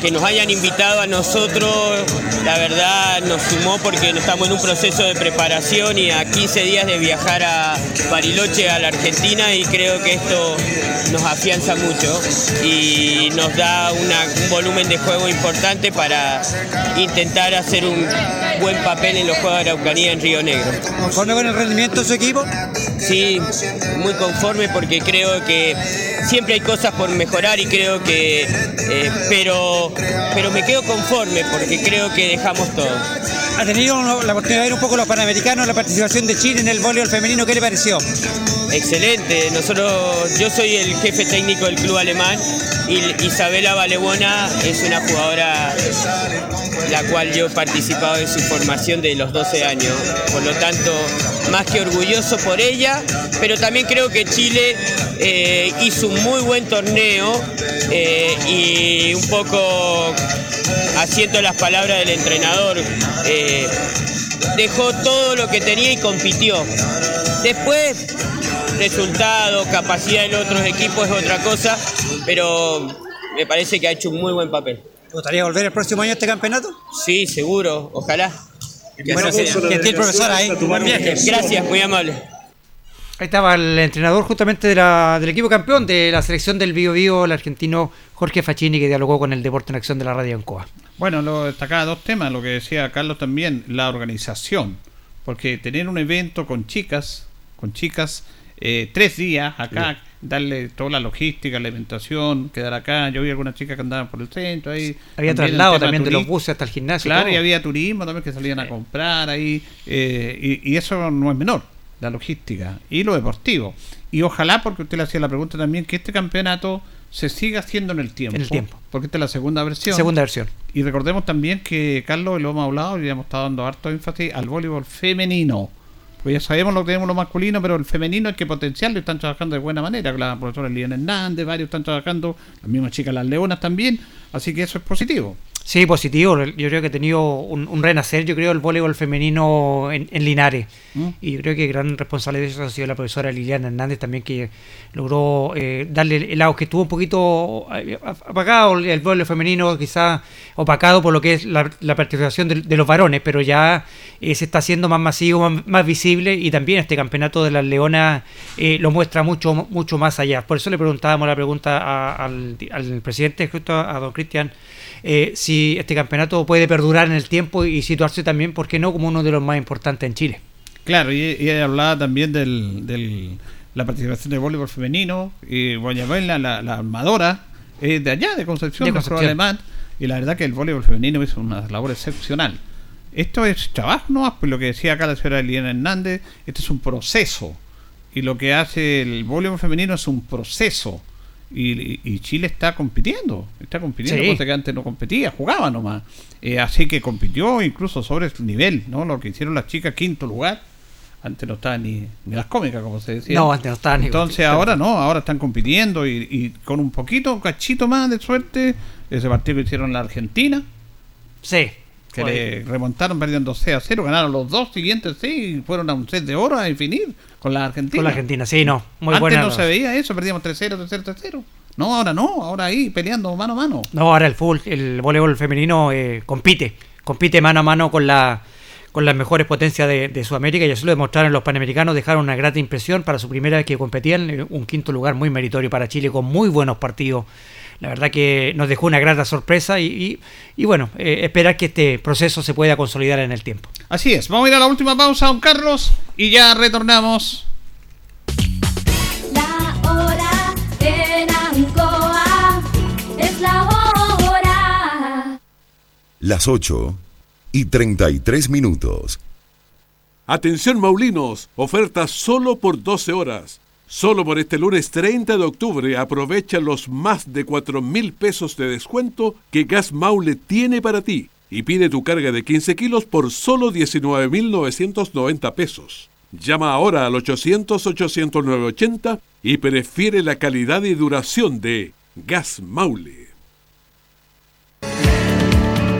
que nos hayan invitado a nosotros, la verdad nos sumó porque estamos en un proceso de preparación y a 15 días de viajar a Bariloche, a la Argentina, y creo que esto nos afianza mucho y nos da una- un volumen de juego importante para intentar hacer un buen papel en los Juegos de Araucanía en Río Negro. ¿Conforme con el rendimiento su equipo? Sí, muy conforme porque creo que siempre hay cosas por mejorar y creo que, eh, pero, pero me quedo conforme porque creo que dejamos todo. ¿Ha tenido la oportunidad de ver un poco los panamericanos, la participación de Chile en el voleibol femenino? ¿Qué le pareció? Excelente, nosotros, yo soy el jefe técnico del club alemán y Isabela Valebona es una jugadora la cual yo he participado en su formación de los 12 años, por lo tanto más que orgulloso por ella, pero también creo que Chile eh, hizo un muy buen torneo eh, y un poco haciendo las palabras del entrenador, eh, dejó todo lo que tenía y compitió. Después resultado, capacidad en otros equipos es otra cosa, pero me parece que ha hecho un muy buen papel. ¿Te gustaría volver el próximo año a este campeonato? Sí, seguro, ojalá. Que Bueno, gentil profesora, ahí. Buen viaje. Gracias, muy amable. Ahí estaba el entrenador justamente de la- del equipo campeón de la selección del Bio Bio, el argentino Jorge Facchini, que dialogó con el Deporte en Acción de la Radio Ancoa. Bueno, lo destacaba dos temas, lo que decía Carlos también, la organización. Porque tener un evento con chicas, con chicas, eh, tres días acá, darle toda la logística, la alimentación, quedar acá. Yo vi algunas chicas que andaban por el centro ahí. Había el traslado también de los buses hasta el gimnasio. Claro, y había turismo también que salían a comprar ahí. eh, y, y eso no es menor, la logística y lo deportivo. Y ojalá, porque usted le hacía la pregunta también, que este campeonato se siga haciendo en el tiempo. En el tiempo. Porque esta es la segunda versión. Segunda versión. Y recordemos también que, Carlos, y lo hemos hablado y le hemos estado dando harto énfasis al voleibol femenino. Pues ya sabemos lo que tenemos lo masculino, pero el femenino hay que potenciarlo y están trabajando de buena manera. La profesora Liliana Hernández, varios están trabajando, las mismas chicas, las leonas también. Así que eso es positivo. Sí, positivo. Yo creo que ha tenido un, un renacer, yo creo, el voleibol femenino en, en Linares. ¿Mm? Y yo creo que gran responsable de eso ha sido la profesora Liliana Hernández también, que logró eh, darle el lado que estuvo un poquito eh, apagado el, voleibol femenino, quizás opacado por lo que es la, la participación de, de los varones, pero ya eh, se está haciendo más masivo, más, más visible y también este campeonato de las leonas eh, lo muestra mucho mucho más allá. Por eso le preguntábamos la pregunta a- al, al presidente, justo a, don Cristian, eh, si este campeonato puede perdurar en el tiempo y situarse también, ¿por qué no?, como uno de los más importantes en Chile. Claro, y, y hablaba también del, del- la participación del voleibol femenino. Y Guayabela, la, la armadora, es de allá, de Concepción, De Concepción. alemán. Y la verdad que el voleibol femenino hizo una labor excepcional. Esto es trabajo, ¿no? Pues lo que decía acá la señora Liliana Hernández, este es un proceso. Y lo que hace el voleibol femenino es un proceso. Y, y- Chile está compitiendo, está compitiendo, Sí. cosa que antes no competía, jugaba nomás. Eh, así que compitió incluso sobre su nivel, ¿no? Lo que hicieron las chicas, quinto lugar. Antes no estaban ni, ni las cómicas, como se decía. No, antes no estaban ni- Entonces ahora no, ahora están compitiendo y, y con un poquito, un cachito más de suerte, ese partido que hicieron la Argentina, Sí. Que le remontaron perdiendo 6 a 0, ganaron los dos siguientes, sí, y fueron a un set de oro a definir con la Argentina. Con la Argentina, sí, no. Muy Antes buena. no se veía eso, perdíamos 3-0, 3-0, 3-0. No, ahora no, ahora ahí peleando mano a mano. No, ahora el fútbol, el voleibol femenino eh, compite, compite mano a mano con la con las mejores potencias de, de Sudamérica y así lo demostraron los panamericanos, dejaron una grata impresión para su primera vez que competían, un quinto lugar muy meritorio para Chile con muy buenos partidos. La verdad que nos dejó una grata sorpresa y, y- y bueno, eh, esperar que este proceso se pueda consolidar en el tiempo. Así es, vamos a ir a la última pausa, don Carlos, y ya retornamos. La hora en Ancoa es la hora. Las 8 y 33 minutos. Atención Maulinos, ofertas solo por 12 horas. Solo por este lunes 30 de octubre aprovecha los más de 4 mil pesos de descuento que Gas Maule tiene para ti y pide tu carga de 15 kilos por solo 19.990 pesos. Llama ahora al 800-800-980 y prefiere la calidad y duración de Gas Maule.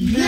Radio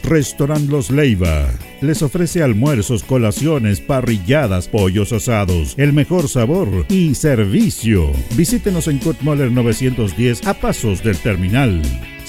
Restaurant Los Leiva. Les ofrece almuerzos, colaciones, parrilladas, pollos asados, el mejor sabor y servicio. Visítenos en Kurt Moller 910 a pasos del terminal.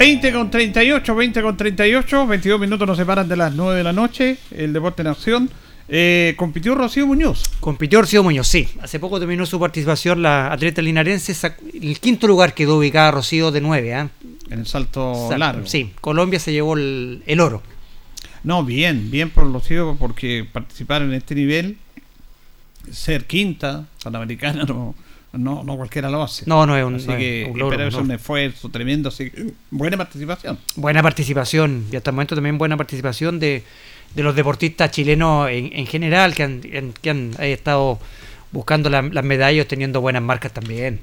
20 con 38, 20 con 38, 22 minutos nos separan de las 9 de la noche, el Deporte en Acción. Eh, compitió Rocío Muñoz. Compitió Rocío Muñoz, sí. Hace poco terminó su participación la atleta linarense. El quinto lugar quedó ubicada Rocío de 9. ¿eh? En el salto largo. Sí, Colombia se llevó el, el oro. No, bien, bien por Rocío, porque participar en este nivel, ser quinta, panamericana, no, no, no cualquiera lo hace. No, no es un, Así no es que un logro, pero es un esfuerzo tremendo. Así que, buena participación. Buena participación y hasta el momento también buena participación de, de los deportistas chilenos en, en general que han, en- que han eh, estado buscando la- las medallas teniendo buenas marcas también.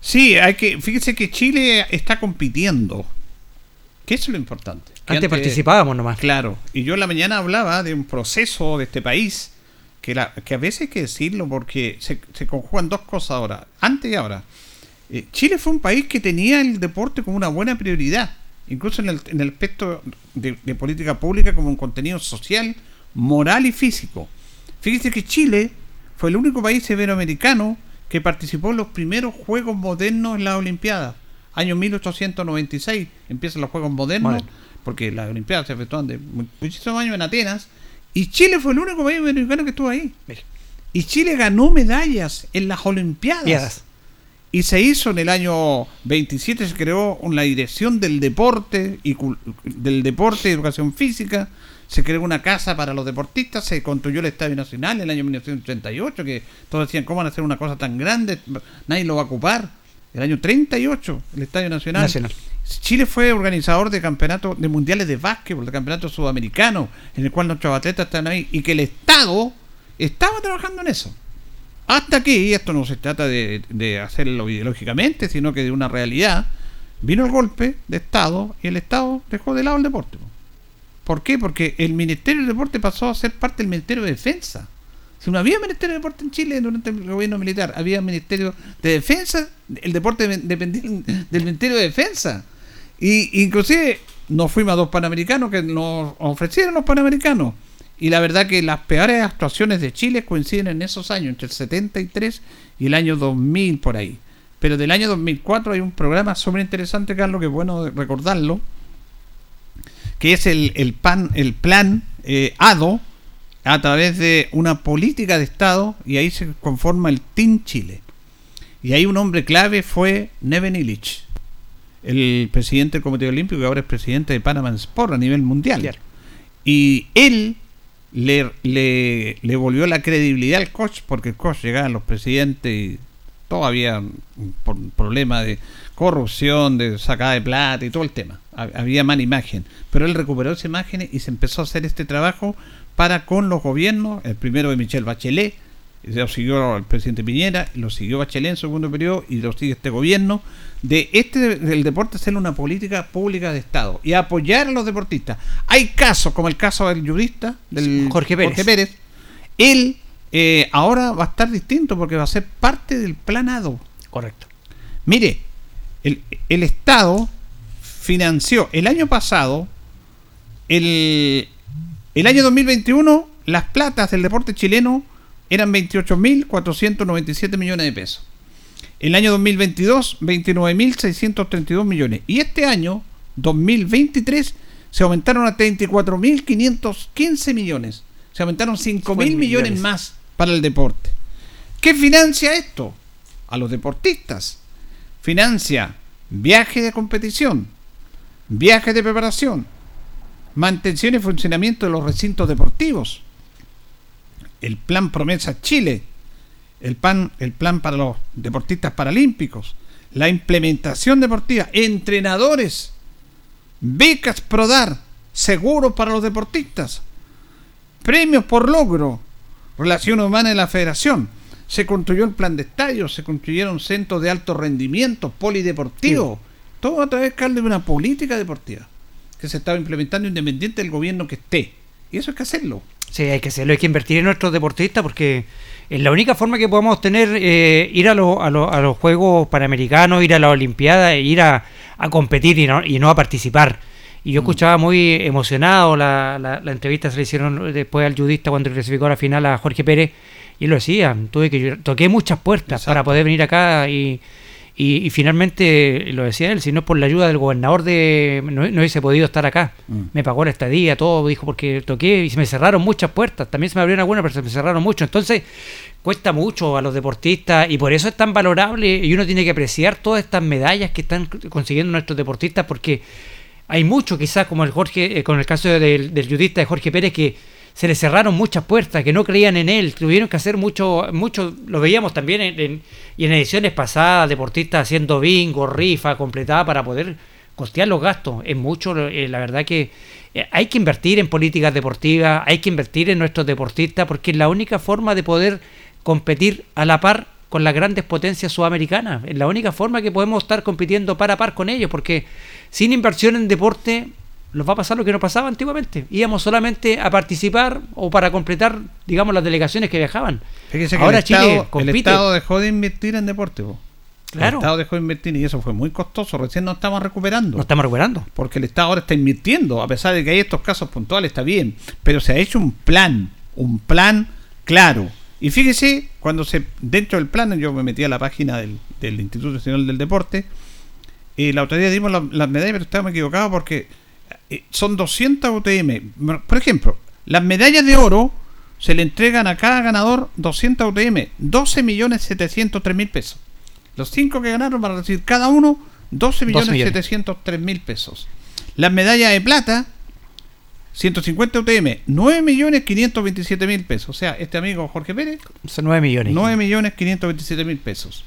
Sí, hay que, fíjese que Chile está compitiendo. Que eso es lo importante. Que Antes participábamos nomás. Claro. Y yo en la mañana hablaba de un proceso de este país que, la, que a veces hay que decirlo porque se, se conjugan dos cosas ahora, antes y ahora. Eh, Chile fue un país que tenía el deporte como una buena prioridad, incluso en el, en el aspecto de, de política pública como un contenido social, moral y físico. Fíjese que Chile fue el único país iberoamericano que participó en los primeros Juegos Modernos en las Olimpiadas. Año 1896 empiezan los Juegos Modernos, Moderno. porque las Olimpiadas se efectuaban de mu- muchísimos años en Atenas, y Chile fue el único país iberoamericano que estuvo ahí. Y Chile ganó medallas en las Olimpiadas. Y se hizo en el año 27, se creó una dirección del deporte y del deporte y educación física. Se creó una casa para los deportistas, se construyó el Estadio Nacional en el año 1938, que todos decían, ¿cómo van a hacer una cosa tan grande? Nadie lo va a ocupar. El año 38, el Estadio Nacional. Nacional. Chile fue organizador de campeonatos de mundiales de básquetbol, de campeonatos sudamericanos, en el cual nuestros atletas están ahí y que el Estado estaba trabajando en eso. Hasta aquí, esto no se trata de, hacerlo ideológicamente, sino que de una realidad, vino el golpe de Estado y el Estado dejó de lado el deporte. po. ¿Por qué? Porque el Ministerio del Deporte pasó a ser parte del Ministerio de Defensa. Si no había Ministerio de Deporte en Chile durante el gobierno militar, había Ministerio de Defensa, el deporte dependía del Ministerio de Defensa. Y inclusive nos fuimos a dos panamericanos que nos ofrecieron los panamericanos. Y la verdad que las peores actuaciones de Chile coinciden en esos años, entre el 73 y el año 2000 por ahí. Pero del año 2004 hay un programa súper interesante, Carlos, que es bueno recordarlo, que es el, el, pan, el plan eh, ADO, a través de una política de Estado, y ahí se conforma el Team Chile. Y ahí un hombre clave fue Neven Illich, el presidente del Comité Olímpico, que ahora es presidente de Panama Sport a nivel mundial. Y él le, le, le volvió la credibilidad al coach, porque el coach llegaba a los presidentes y todavía por problema de corrupción, de sacada de plata y todo el tema. Ha- Había mala imagen. Pero él recuperó esa imagen y se empezó a hacer este trabajo para con los gobiernos, el primero de Michelle Bachelet, lo siguió el presidente Piñera, lo siguió Bachelet en segundo periodo y lo sigue este gobierno, de este del deporte hacer una política pública de Estado y apoyar a los deportistas. Hay casos, como el caso del jurista, del Jorge Pérez. él eh, ahora va a estar distinto porque va a ser parte del plan ADO. Correcto. Mire, el, el Estado financió el año pasado, el, el año 2021, las platas del deporte chileno eran 28.497 millones de pesos. El año 2022, 29.632 millones. Y este año, 2023, se aumentaron a 34.515 millones. Se aumentaron 5.000 millones millones. más para el deporte. ¿Qué financia esto? A los deportistas. Financia viajes de competición, viajes de preparación, mantención y funcionamiento de los recintos deportivos, el plan Promesa Chile, el plan, el plan para los deportistas paralímpicos, la implementación deportiva, entrenadores, becas Prodar, seguros para los deportistas, premios por logro, relación humana en la federación. Se construyó el plan de estadios, se construyeron centros de alto rendimiento, polideportivo. Todo a través, Carlos, de una política deportiva. que se estaba implementando independiente del gobierno que esté. Y eso hay que hacerlo. Sí, hay que hacerlo, hay que invertir en nuestros deportistas porque es la única forma que podemos tener eh, ir a, los a, a, los Juegos Panamericanos, ir a la Olimpiada, ir a, a competir y no, y no a participar. Y yo mm. escuchaba muy emocionado la, la, la, entrevista que se le hicieron después al judista cuando clasificó a la final a Jorge Pérez. Y lo decía, tuve que toqué muchas puertas Exacto. para poder venir acá y, y, y, finalmente, lo decía él, si no es por la ayuda del gobernador de no, no hubiese podido estar acá. Mm. Me pagó la estadía, todo, dijo, porque toqué y se me cerraron muchas puertas. También se me abrieron algunas, pero se me cerraron mucho. Entonces, cuesta mucho a los deportistas y por eso es tan valorable y uno tiene que apreciar todas estas medallas que están consiguiendo nuestros deportistas porque hay mucho quizás como el Jorge, eh, con el caso del, del judista de Jorge Pérez que se le cerraron muchas puertas, que no creían en él, tuvieron que hacer mucho, mucho lo veíamos también en, y en ediciones pasadas, deportistas haciendo bingo, rifa, completada para poder costear los gastos. Es mucho, eh, la verdad que eh, hay que invertir en políticas deportivas, hay que invertir en nuestros deportistas, porque es la única forma de poder competir a la par con las grandes potencias sudamericanas. Es la única forma que podemos estar compitiendo par a par con ellos, porque sin inversión en deporte nos va a pasar lo que nos pasaba antiguamente. Íbamos solamente a participar o para completar, digamos, las delegaciones que viajaban. Fíjese Ahora el Chile Estado, compite. El Estado dejó de invertir en deporte. ¿vos? Claro. El Estado dejó de invertir y eso fue muy costoso. Recién nos estamos recuperando. Nos estamos recuperando. Porque el Estado ahora está invirtiendo, a pesar de que hay estos casos puntuales, está bien. Pero se ha hecho un plan, un plan claro. Y fíjese, cuando se dentro del plan, yo me metí a la página del, del Instituto Nacional del Deporte, y la otra día dimos las la medallas, pero estábamos equivocados porque eh, son 200 UTM. Por ejemplo, las medallas de oro se le entregan a cada ganador 200 UTM, 12 millones 703 mil pesos. Los cinco que ganaron van a recibir cada uno 12 millones 703 mil pesos. Las medallas de plata, 150 UTM, 9 millones 527 mil pesos. O sea, este amigo Jorge Pérez, son 9 millones. 9 millones 527 mil pesos.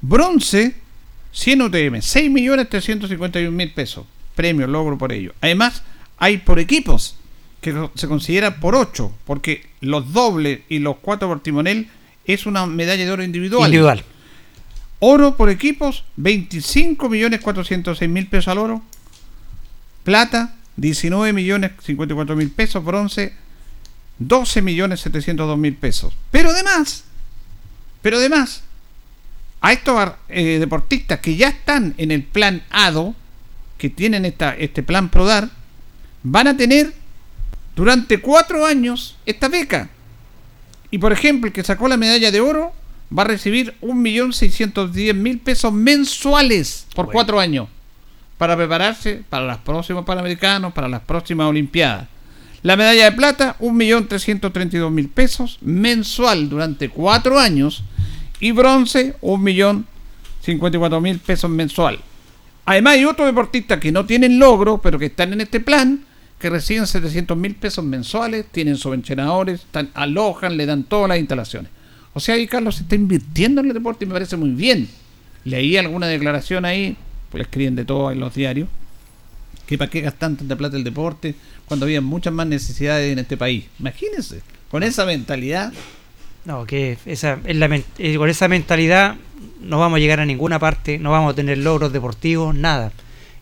Bronce, 100 UTM, 6 millones 351 mil pesos premio, logro por ello. Además, hay por equipos que se considera por 8, porque los dobles y los cuatro por timonel es una medalla de oro individual. Individual. Oro por equipos, 25 millones 406 mil pesos al oro. Plata, 19 millones 54 mil pesos. Bronce, 12 millones 702 mil pesos. Pero además, pero además, a estos eh, deportistas que ya están en el plan ADO, que tienen esta, este plan PRODAR van a tener durante cuatro años esta beca. Y por ejemplo, el que sacó la medalla de oro va a recibir 1.610.000 pesos mensuales por bueno. cuatro años para prepararse para los próximos Panamericanos, para las próximas Olimpiadas. La medalla de plata, 1.332.000 pesos mensual durante cuatro años. Y bronce, 1.054.000 pesos mensual. Además hay otros deportistas que no tienen logro, pero que están en este plan, que reciben 700 mil pesos mensuales, tienen subvencionadores, están, alojan, le dan todas las instalaciones. O sea, ahí Carlos se está invirtiendo en el deporte y me parece muy bien. Leí alguna declaración ahí, pues escriben de todo en los diarios, que para qué gastan tanta plata el deporte cuando había muchas más necesidades en este país. Imagínense, con esa mentalidad. No, que esa, es la, eh, con esa mentalidad no vamos a llegar a ninguna parte, no vamos a tener logros deportivos, nada.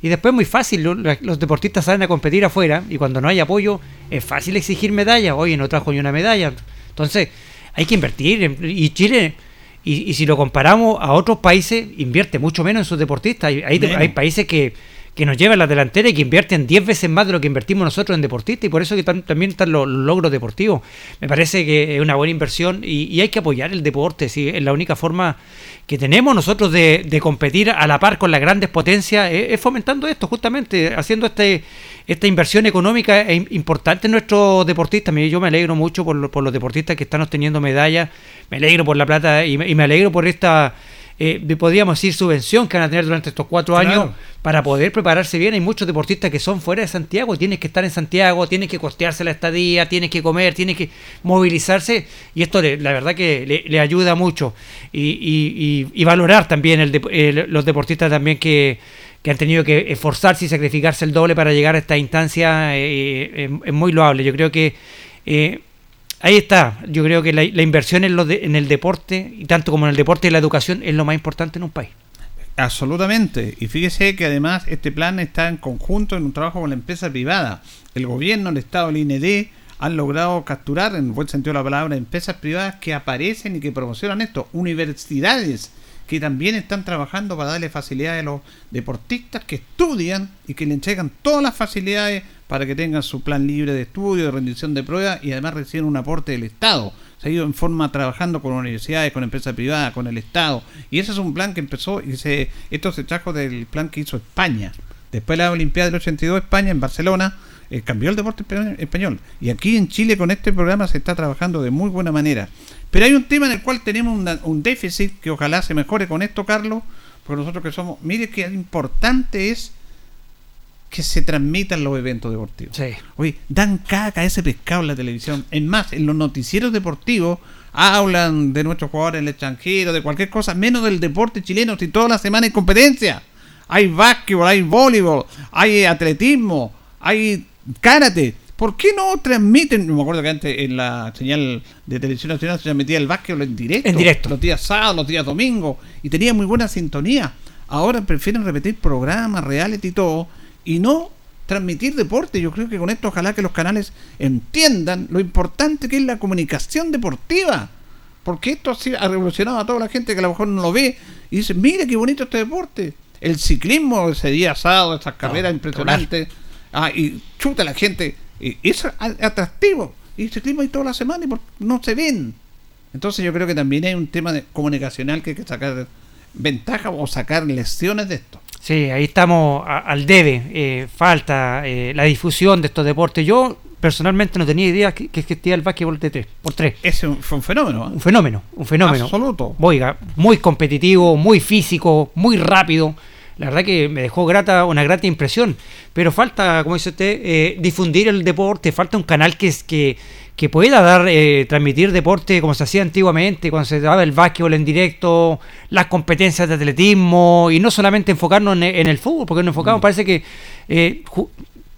Y después es muy fácil, los deportistas salen a competir afuera y cuando no hay apoyo es fácil exigir medallas. Oye, no trajo ni una medalla. Entonces hay que invertir. Y Chile, y, y si lo comparamos a otros países, invierte mucho menos en sus deportistas. Hay, hay, hay países que, que nos llevan la delantera y que invierten 10 veces más de lo que invertimos nosotros en deportistas y por eso que tam también están los, los, logros deportivos. Me parece que es una buena inversión y, y hay que apoyar el deporte, ¿sí? es la única forma que tenemos nosotros de, de, competir a la par con las grandes potencias es, fomentando esto, justamente, haciendo este esta inversión económica es importante en nuestros deportistas. Yo me alegro mucho por, por los deportistas que están obteniendo medallas, me alegro por la plata y me, y me alegro por esta eh, podríamos decir, subvención que van a tener durante estos cuatro claro. años para poder prepararse bien. Hay muchos deportistas que son fuera de Santiago, tienes que estar en Santiago, tienes que costearse la estadía, tienes que comer, tienes que movilizarse y esto le, la verdad que le, le ayuda mucho y, y, y, y valorar también el, los deportistas también que, que han tenido que esforzarse y sacrificarse el doble para llegar a esta instancia eh, eh, es muy loable. Yo creo que eh, ahí está. Yo creo que la, inversión en, lo de, en, el deporte, y tanto como en el deporte y la educación, es lo más importante en un país. Absolutamente. Y fíjese que además este plan está en conjunto en un trabajo con la empresa privada. El gobierno, el Estado, el IND han logrado capturar, en buen sentido de la palabra, empresas privadas que aparecen y que promocionan esto. Universidades que también están trabajando para darle facilidades a los deportistas que estudian y que le entregan todas las facilidades para que tengan su plan libre de estudio, de rendición de pruebas y además reciben un aporte del Estado. Se ha ido en forma trabajando con universidades, con empresas privadas, con el Estado. Y ese es un plan que empezó y se, esto se trajo del plan que hizo España. Después de la Olimpiada del 82 España en Barcelona eh, cambió el deporte español. Y aquí en Chile con este programa se está trabajando de muy buena manera. Pero hay un tema en el cual tenemos un déficit que ojalá se mejore con esto, Carlos, porque nosotros que somos, mire qué importante es que se transmitan los eventos deportivos. Sí. Oye, dan caca a ese pescado en la televisión. Es más, en los noticieros deportivos hablan de nuestros jugadores en el extranjero, de cualquier cosa, menos del deporte chileno, si toda la semana hay competencia. Hay básquetbol, hay voleibol, hay atletismo, hay karate. ¿Por qué no transmiten? Me acuerdo que antes en la señal de televisión nacional se transmitía el básquetbol en directo. En directo. Los días sábados, los días domingos. Y tenía muy buena sintonía. Ahora prefieren repetir programas, reality y todo y no transmitir deporte. Yo creo que con esto ojalá que los canales entiendan lo importante que es la comunicación deportiva. Porque esto ha revolucionado a toda la gente que a lo mejor no lo ve y dice, mire qué bonito este deporte. El ciclismo ese día asado, esas carreras impresionantes. Ah, y chuta la gente. Y es atractivo. Y el ciclismo hay toda la semana y no se ven. Entonces yo creo que también hay un tema de comunicacional que hay que sacar ventaja o sacar lecciones de esto. Sí, ahí estamos al debe. Eh, falta eh, la difusión de estos deportes. Yo personalmente no tenía idea que, que existía el básquetbol de 3 por 3 Ese fue un fenómeno. ¿eh? Un fenómeno, un fenómeno. Absoluto. Oiga, muy competitivo, muy físico, muy rápido. La verdad que me dejó grata, una grata impresión. Pero falta, como dice usted, difundir el deporte, falta un canal que, que, que pueda dar, eh, transmitir deporte como se hacía antiguamente, cuando se daba el básquetbol en directo, las competencias de atletismo, y no solamente enfocarnos en, el fútbol, porque nos enfocamos, mm. parece que eh,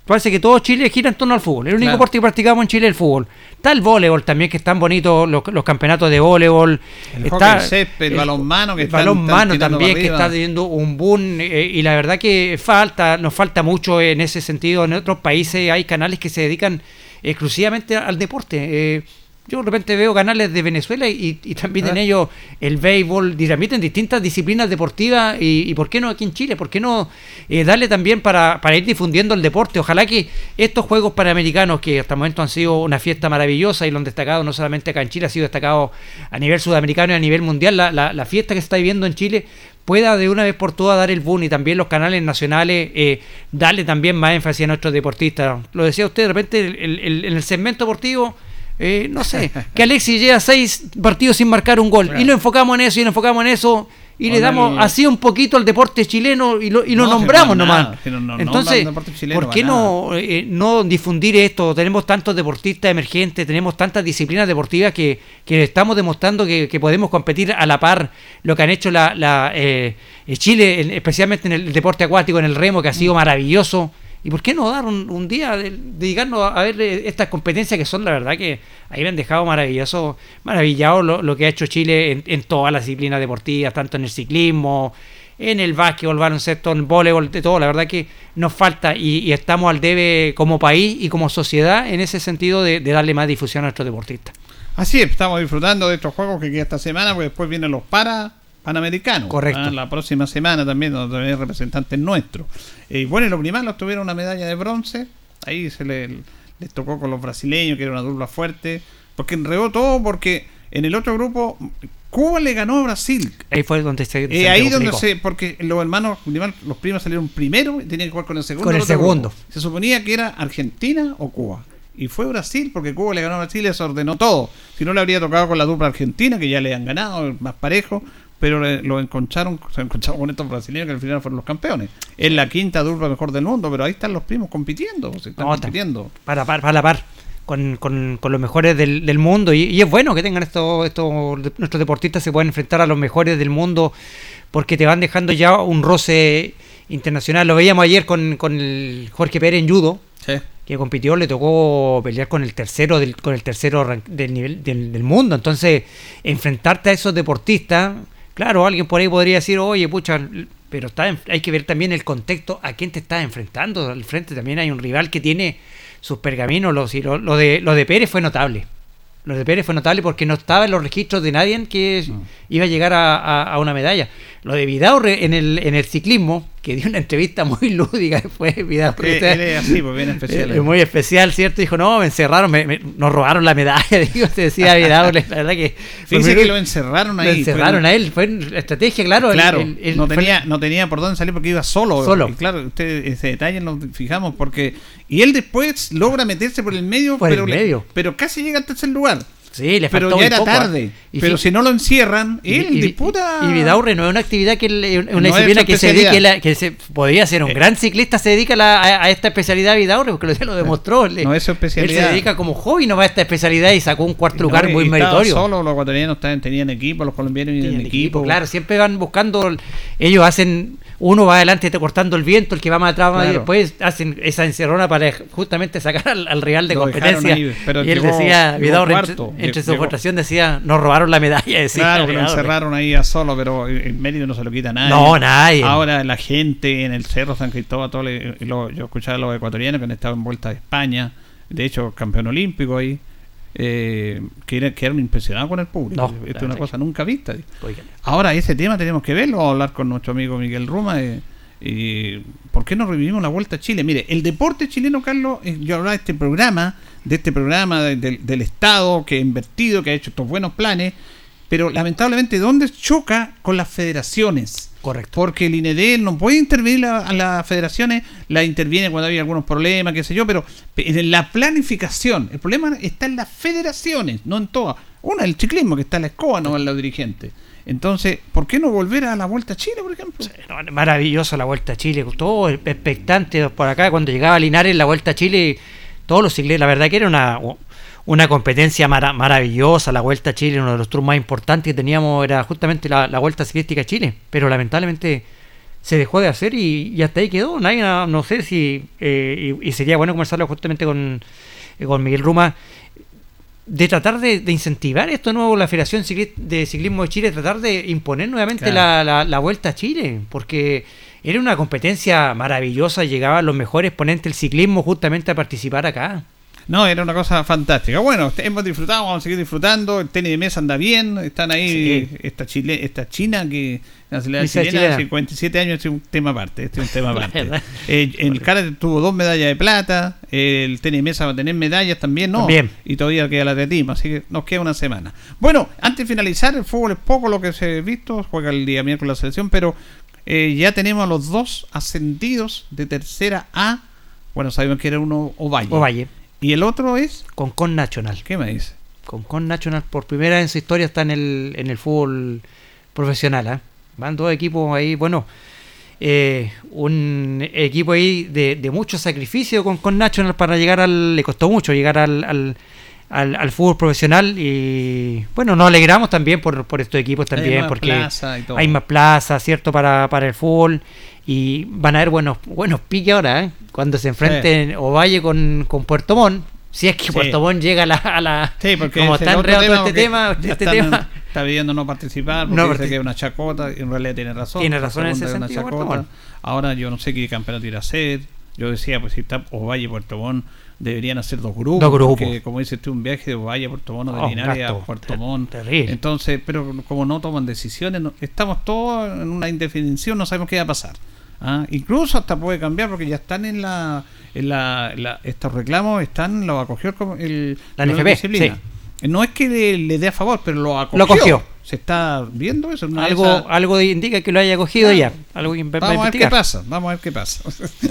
parece que todo Chile gira en torno al fútbol. El único deporte que practicamos en Chile es el fútbol. Está el voleibol también, que están bonitos los, campeonatos de voleibol. El está el, el balonmano, que el balonmano también, que está teniendo un boom. Eh, y la verdad que falta, nos falta mucho en ese sentido. En otros países hay canales que se dedican exclusivamente al deporte. Eh, yo de repente veo canales de Venezuela y, transmiten ellos el béisbol, y transmiten distintas disciplinas deportivas y, por qué no aquí en Chile, por qué no eh, darle también para, ir difundiendo el deporte. Ojalá que estos Juegos Panamericanos, que hasta el momento han sido una fiesta maravillosa y lo han destacado no solamente acá en Chile, ha sido destacado a nivel sudamericano y a nivel mundial, la, la, fiesta que se está viviendo en Chile pueda de una vez por todas dar el boom y también los canales nacionales eh, darle también más énfasis a nuestros deportistas. Lo decía usted, de repente en el segmento deportivo, eh, no sé, que Alexis lleva seis partidos sin marcar un gol y lo enfocamos en eso y nos enfocamos en eso y le damos así un poquito al deporte chileno y lo, y lo nombramos nomás. Entonces, ¿por qué no, eh, no difundir esto? Tenemos tantos deportistas emergentes, tenemos tantas disciplinas deportivas que, que estamos demostrando que, podemos competir a la par lo que han hecho la, la eh, Chile, especialmente en el deporte acuático, en el remo, que ha sido maravilloso. ¿Y por qué no dar un, día, de, dedicarnos a ver estas competencias que son, la verdad, que ahí me han dejado maravilloso, maravillado lo, que ha hecho Chile en, todas las disciplinas deportivas, tanto en el ciclismo, en el básquetbol, baloncesto, en el voleibol, de todo. La verdad que nos falta y, estamos al debe como país y como sociedad en ese sentido de, darle más difusión a nuestros deportistas. Así es, estamos disfrutando de estos juegos que queda esta semana, porque después vienen los para Panamericano. Correcto. Ah, la próxima semana también, donde hay representantes nuestros. Y eh, bueno, los primeros tuvieron una medalla de bronce. Ahí se les, tocó con los brasileños, que era una dupla fuerte. Porque enredó todo, porque en el otro grupo Cuba le ganó a Brasil. Ahí fue donde se. Eh, ahí donde se. Porque los hermanos, los primos salieron primero y tenían que jugar con el segundo. Con el segundo. Se suponía que era Argentina o Cuba. Y fue Brasil, porque Cuba le ganó a Brasil y les ordenó todo. Si no le habría tocado con la dupla argentina, que ya le han ganado, más parejo pero lo encontraron, se encontraron con estos brasileños que al final fueron los campeones. Es la quinta dupla mejor del mundo, pero ahí están los primos compitiendo, se están compitiendo. Para, para, para la par. Con, con, los mejores del, del mundo y, es bueno que tengan estos, estos nuestros deportistas se pueden enfrentar a los mejores del mundo porque te van dejando ya un roce internacional lo veíamos ayer con, con el Jorge Pérez en judo que compitió le tocó pelear con el tercero del, con el tercero del nivel del, del mundo entonces enfrentarte a esos deportistas Claro, alguien por ahí podría decir, oye, pucha, pero está en- hay que ver también el contexto a quién te estás enfrentando. Al frente también hay un rival que tiene sus pergaminos. Los, y lo, lo de, lo de Pérez fue notable. Lo de Pérez fue notable porque no estaba en los registros de nadie que Mm. iba a llegar a, a- a una medalla. Lo de Vidaurre en el, en el ciclismo, que dio una entrevista muy lúdica después. Vidaurre, Él- él es así, pues, bien especial. es muy especial, ¿cierto? Dijo, no, me encerraron, me, me- nos robaron la medalla. Digo, se decía Vidaurre, la verdad que... muy- que lo encerraron ahí. Lo encerraron fue- a él, fue una estrategia, claro. el- Claro, el- el- no, fue- tenía, no tenía por dónde salir porque iba solo. Solo. Y claro, usted ese detalle nos fijamos porque. Y él después logra meterse por el medio, Por el pero, le- medio. pero casi llega al tercer lugar. Sí, le Pero faltó ya muy era poco, tarde. ¿ah? Y pero si no lo encierran, y- él y- disputa. Y Vidaurre no es una actividad que él- una No disciplina que se dedique la- que se podría ser un Eh. gran ciclista se dedica a, la- a- a esta especialidad Vidaurre porque lo, ya lo demostró. Él- No es su Él especialidad. se dedica como hobby nomás a esta especialidad y sacó un cuarto lugar No, y muy meritorio. Solo los ecuatorianos tenían equipo, los colombianos tenían Tienen equipo. Claro, siempre van buscando, ellos hacen, uno va adelante te cortando el viento, el que va más atrás va- y Claro. después hacen esa encerrona para justamente sacar al, al rival de Lo competencia. ahí, pero y él llegó- decía, Vidaurre, entre, su votación decía, nos robaron la medalla. Decía Claro, que lo encerraron ahí a solo, pero el mérito no se lo quita a nadie. No, nadie. Ahora la gente en el Cerro San Cristóbal, todo le- lo- yo escuchaba a los ecuatorianos que han estado en vuelta de España, de hecho campeón olímpico ahí, eh, que, era- quedaron impresionados con el público. No, Esto es una cosa nunca vista. Oigan. Ahora ese tema tenemos que verlo, vamos a hablar con nuestro amigo Miguel Ruma. eh, y ¿Por qué no revivimos la Vuelta a Chile? Mire, el deporte chileno, Carlos, eh, yo hablaba de este programa, de este programa de- del- del Estado que ha invertido, que ha hecho estos buenos planes, pero lamentablemente, ¿dónde choca con las federaciones? Correcto. Porque el INED no puede intervenir a las federaciones, la interviene cuando hay algunos problemas, qué sé yo, pero en la planificación, el problema está en las federaciones, no en todas. Una, el ciclismo, que está en la escoba, no en los dirigentes. Entonces, ¿por qué no volver a la Vuelta a Chile, por ejemplo? No, maravilloso la Vuelta a Chile, todo expectante por acá. Cuando llegaba Linares la Vuelta a Chile, todos los ciclistas, la verdad que era una, una competencia mara- maravillosa. La Vuelta a Chile, uno de los tours más importantes que teníamos era justamente la, la Vuelta Ciclística a Chile, pero lamentablemente se dejó de hacer y, y hasta ahí quedó. Nadie, no sé si, eh, y, sería bueno conversarlo justamente con, con Miguel Ruma de tratar de, de incentivar esto nuevo, la Federación de Ciclismo de Chile, tratar de imponer nuevamente Claro. la, la- la vuelta a Chile, porque era una competencia maravillosa, llegaban los mejores ponentes del ciclismo justamente a participar acá. No, era una cosa fantástica. Bueno, hemos disfrutado, vamos a seguir disfrutando. El tenis de mesa anda bien. Están ahí esta chile, esta china que la chilena, chilena. 57 años, este es un tema aparte. Este es un tema La aparte. Eh, el karate tuvo dos medallas de plata. El tenis de mesa va a tener medallas también, ¿no? También. Y todavía queda el atletismo, así que nos queda una semana. Bueno, antes de finalizar, el fútbol es poco lo que se ha visto. Juega el día miércoles la selección, pero eh, ya tenemos a los dos ascendidos de tercera A. Bueno, sabemos que era uno Ovalle. Ovalle. Y el otro es Con Con National. ¿Qué me dice? Con Con National por primera vez en su historia está en el, en el fútbol profesional. ¿ah? Van dos equipos ahí, bueno, eh, un equipo ahí de, de mucho sacrificio con Con National para llegar al... Le costó mucho llegar al, al, al- al fútbol profesional y bueno, nos alegramos también por, por estos equipos también porque plaza hay más plaza, ¿cierto? Para, para el fútbol y van a haber buenos, buenos piques ahora, ¿eh? Cuando se enfrenten Ovalle con, con Puerto Montt. Si es que Sí. Puerto Montt llega a la, a la- Sí, porque como está enredado tema este tema, este están- tema, está pidiendo no participar porque No dice que es una chacota en realidad tiene razón. Tiene razón en ese sentido, Puerto. Ahora yo no sé qué campeonato irá a hacer. Yo decía, pues si está Ovalle y Puerto Montt deberían hacer dos grupos. Dos grupos. Porque, como dice usted, un viaje de Ovalle a Puerto Montt de Oh, Linares a Puerto Montt. terrible. Entonces, pero como no toman decisiones, no- estamos todos en una indefinición, no sabemos qué va a pasar. Ah, Incluso hasta puede cambiar porque ya están en la, en la, la- estos reclamos están lo acogió el La NFP, disciplina. No es que le, le dé a favor, pero lo acogió. Lo. Se está viendo eso. De algo, algo indica que lo haya cogido ya. Algo Vamos a ver qué pasa. Vamos a ver qué pasa.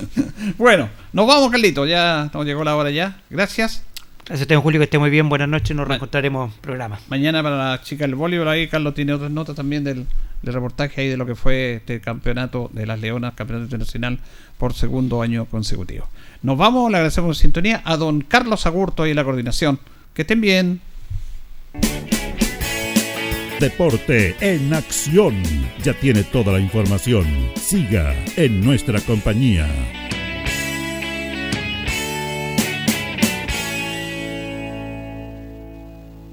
bueno, nos vamos, Carlito. Ya nos llegó la hora ya. Gracias. Gracias a usted, Julio, que esté muy bien. Buenas noches. Nos reencontraremos en programa. Mañana para la chica del voleibol, ahí Carlos tiene otras notas también del, del reportaje ahí de lo que fue este campeonato de las Leonas, campeonato internacional por segundo año consecutivo. Nos vamos, le agradecemos la sintonía a don Carlos Agurto y la coordinación. Que estén bien. Deporte en acción. Ya tiene toda la información. Siga en nuestra compañía.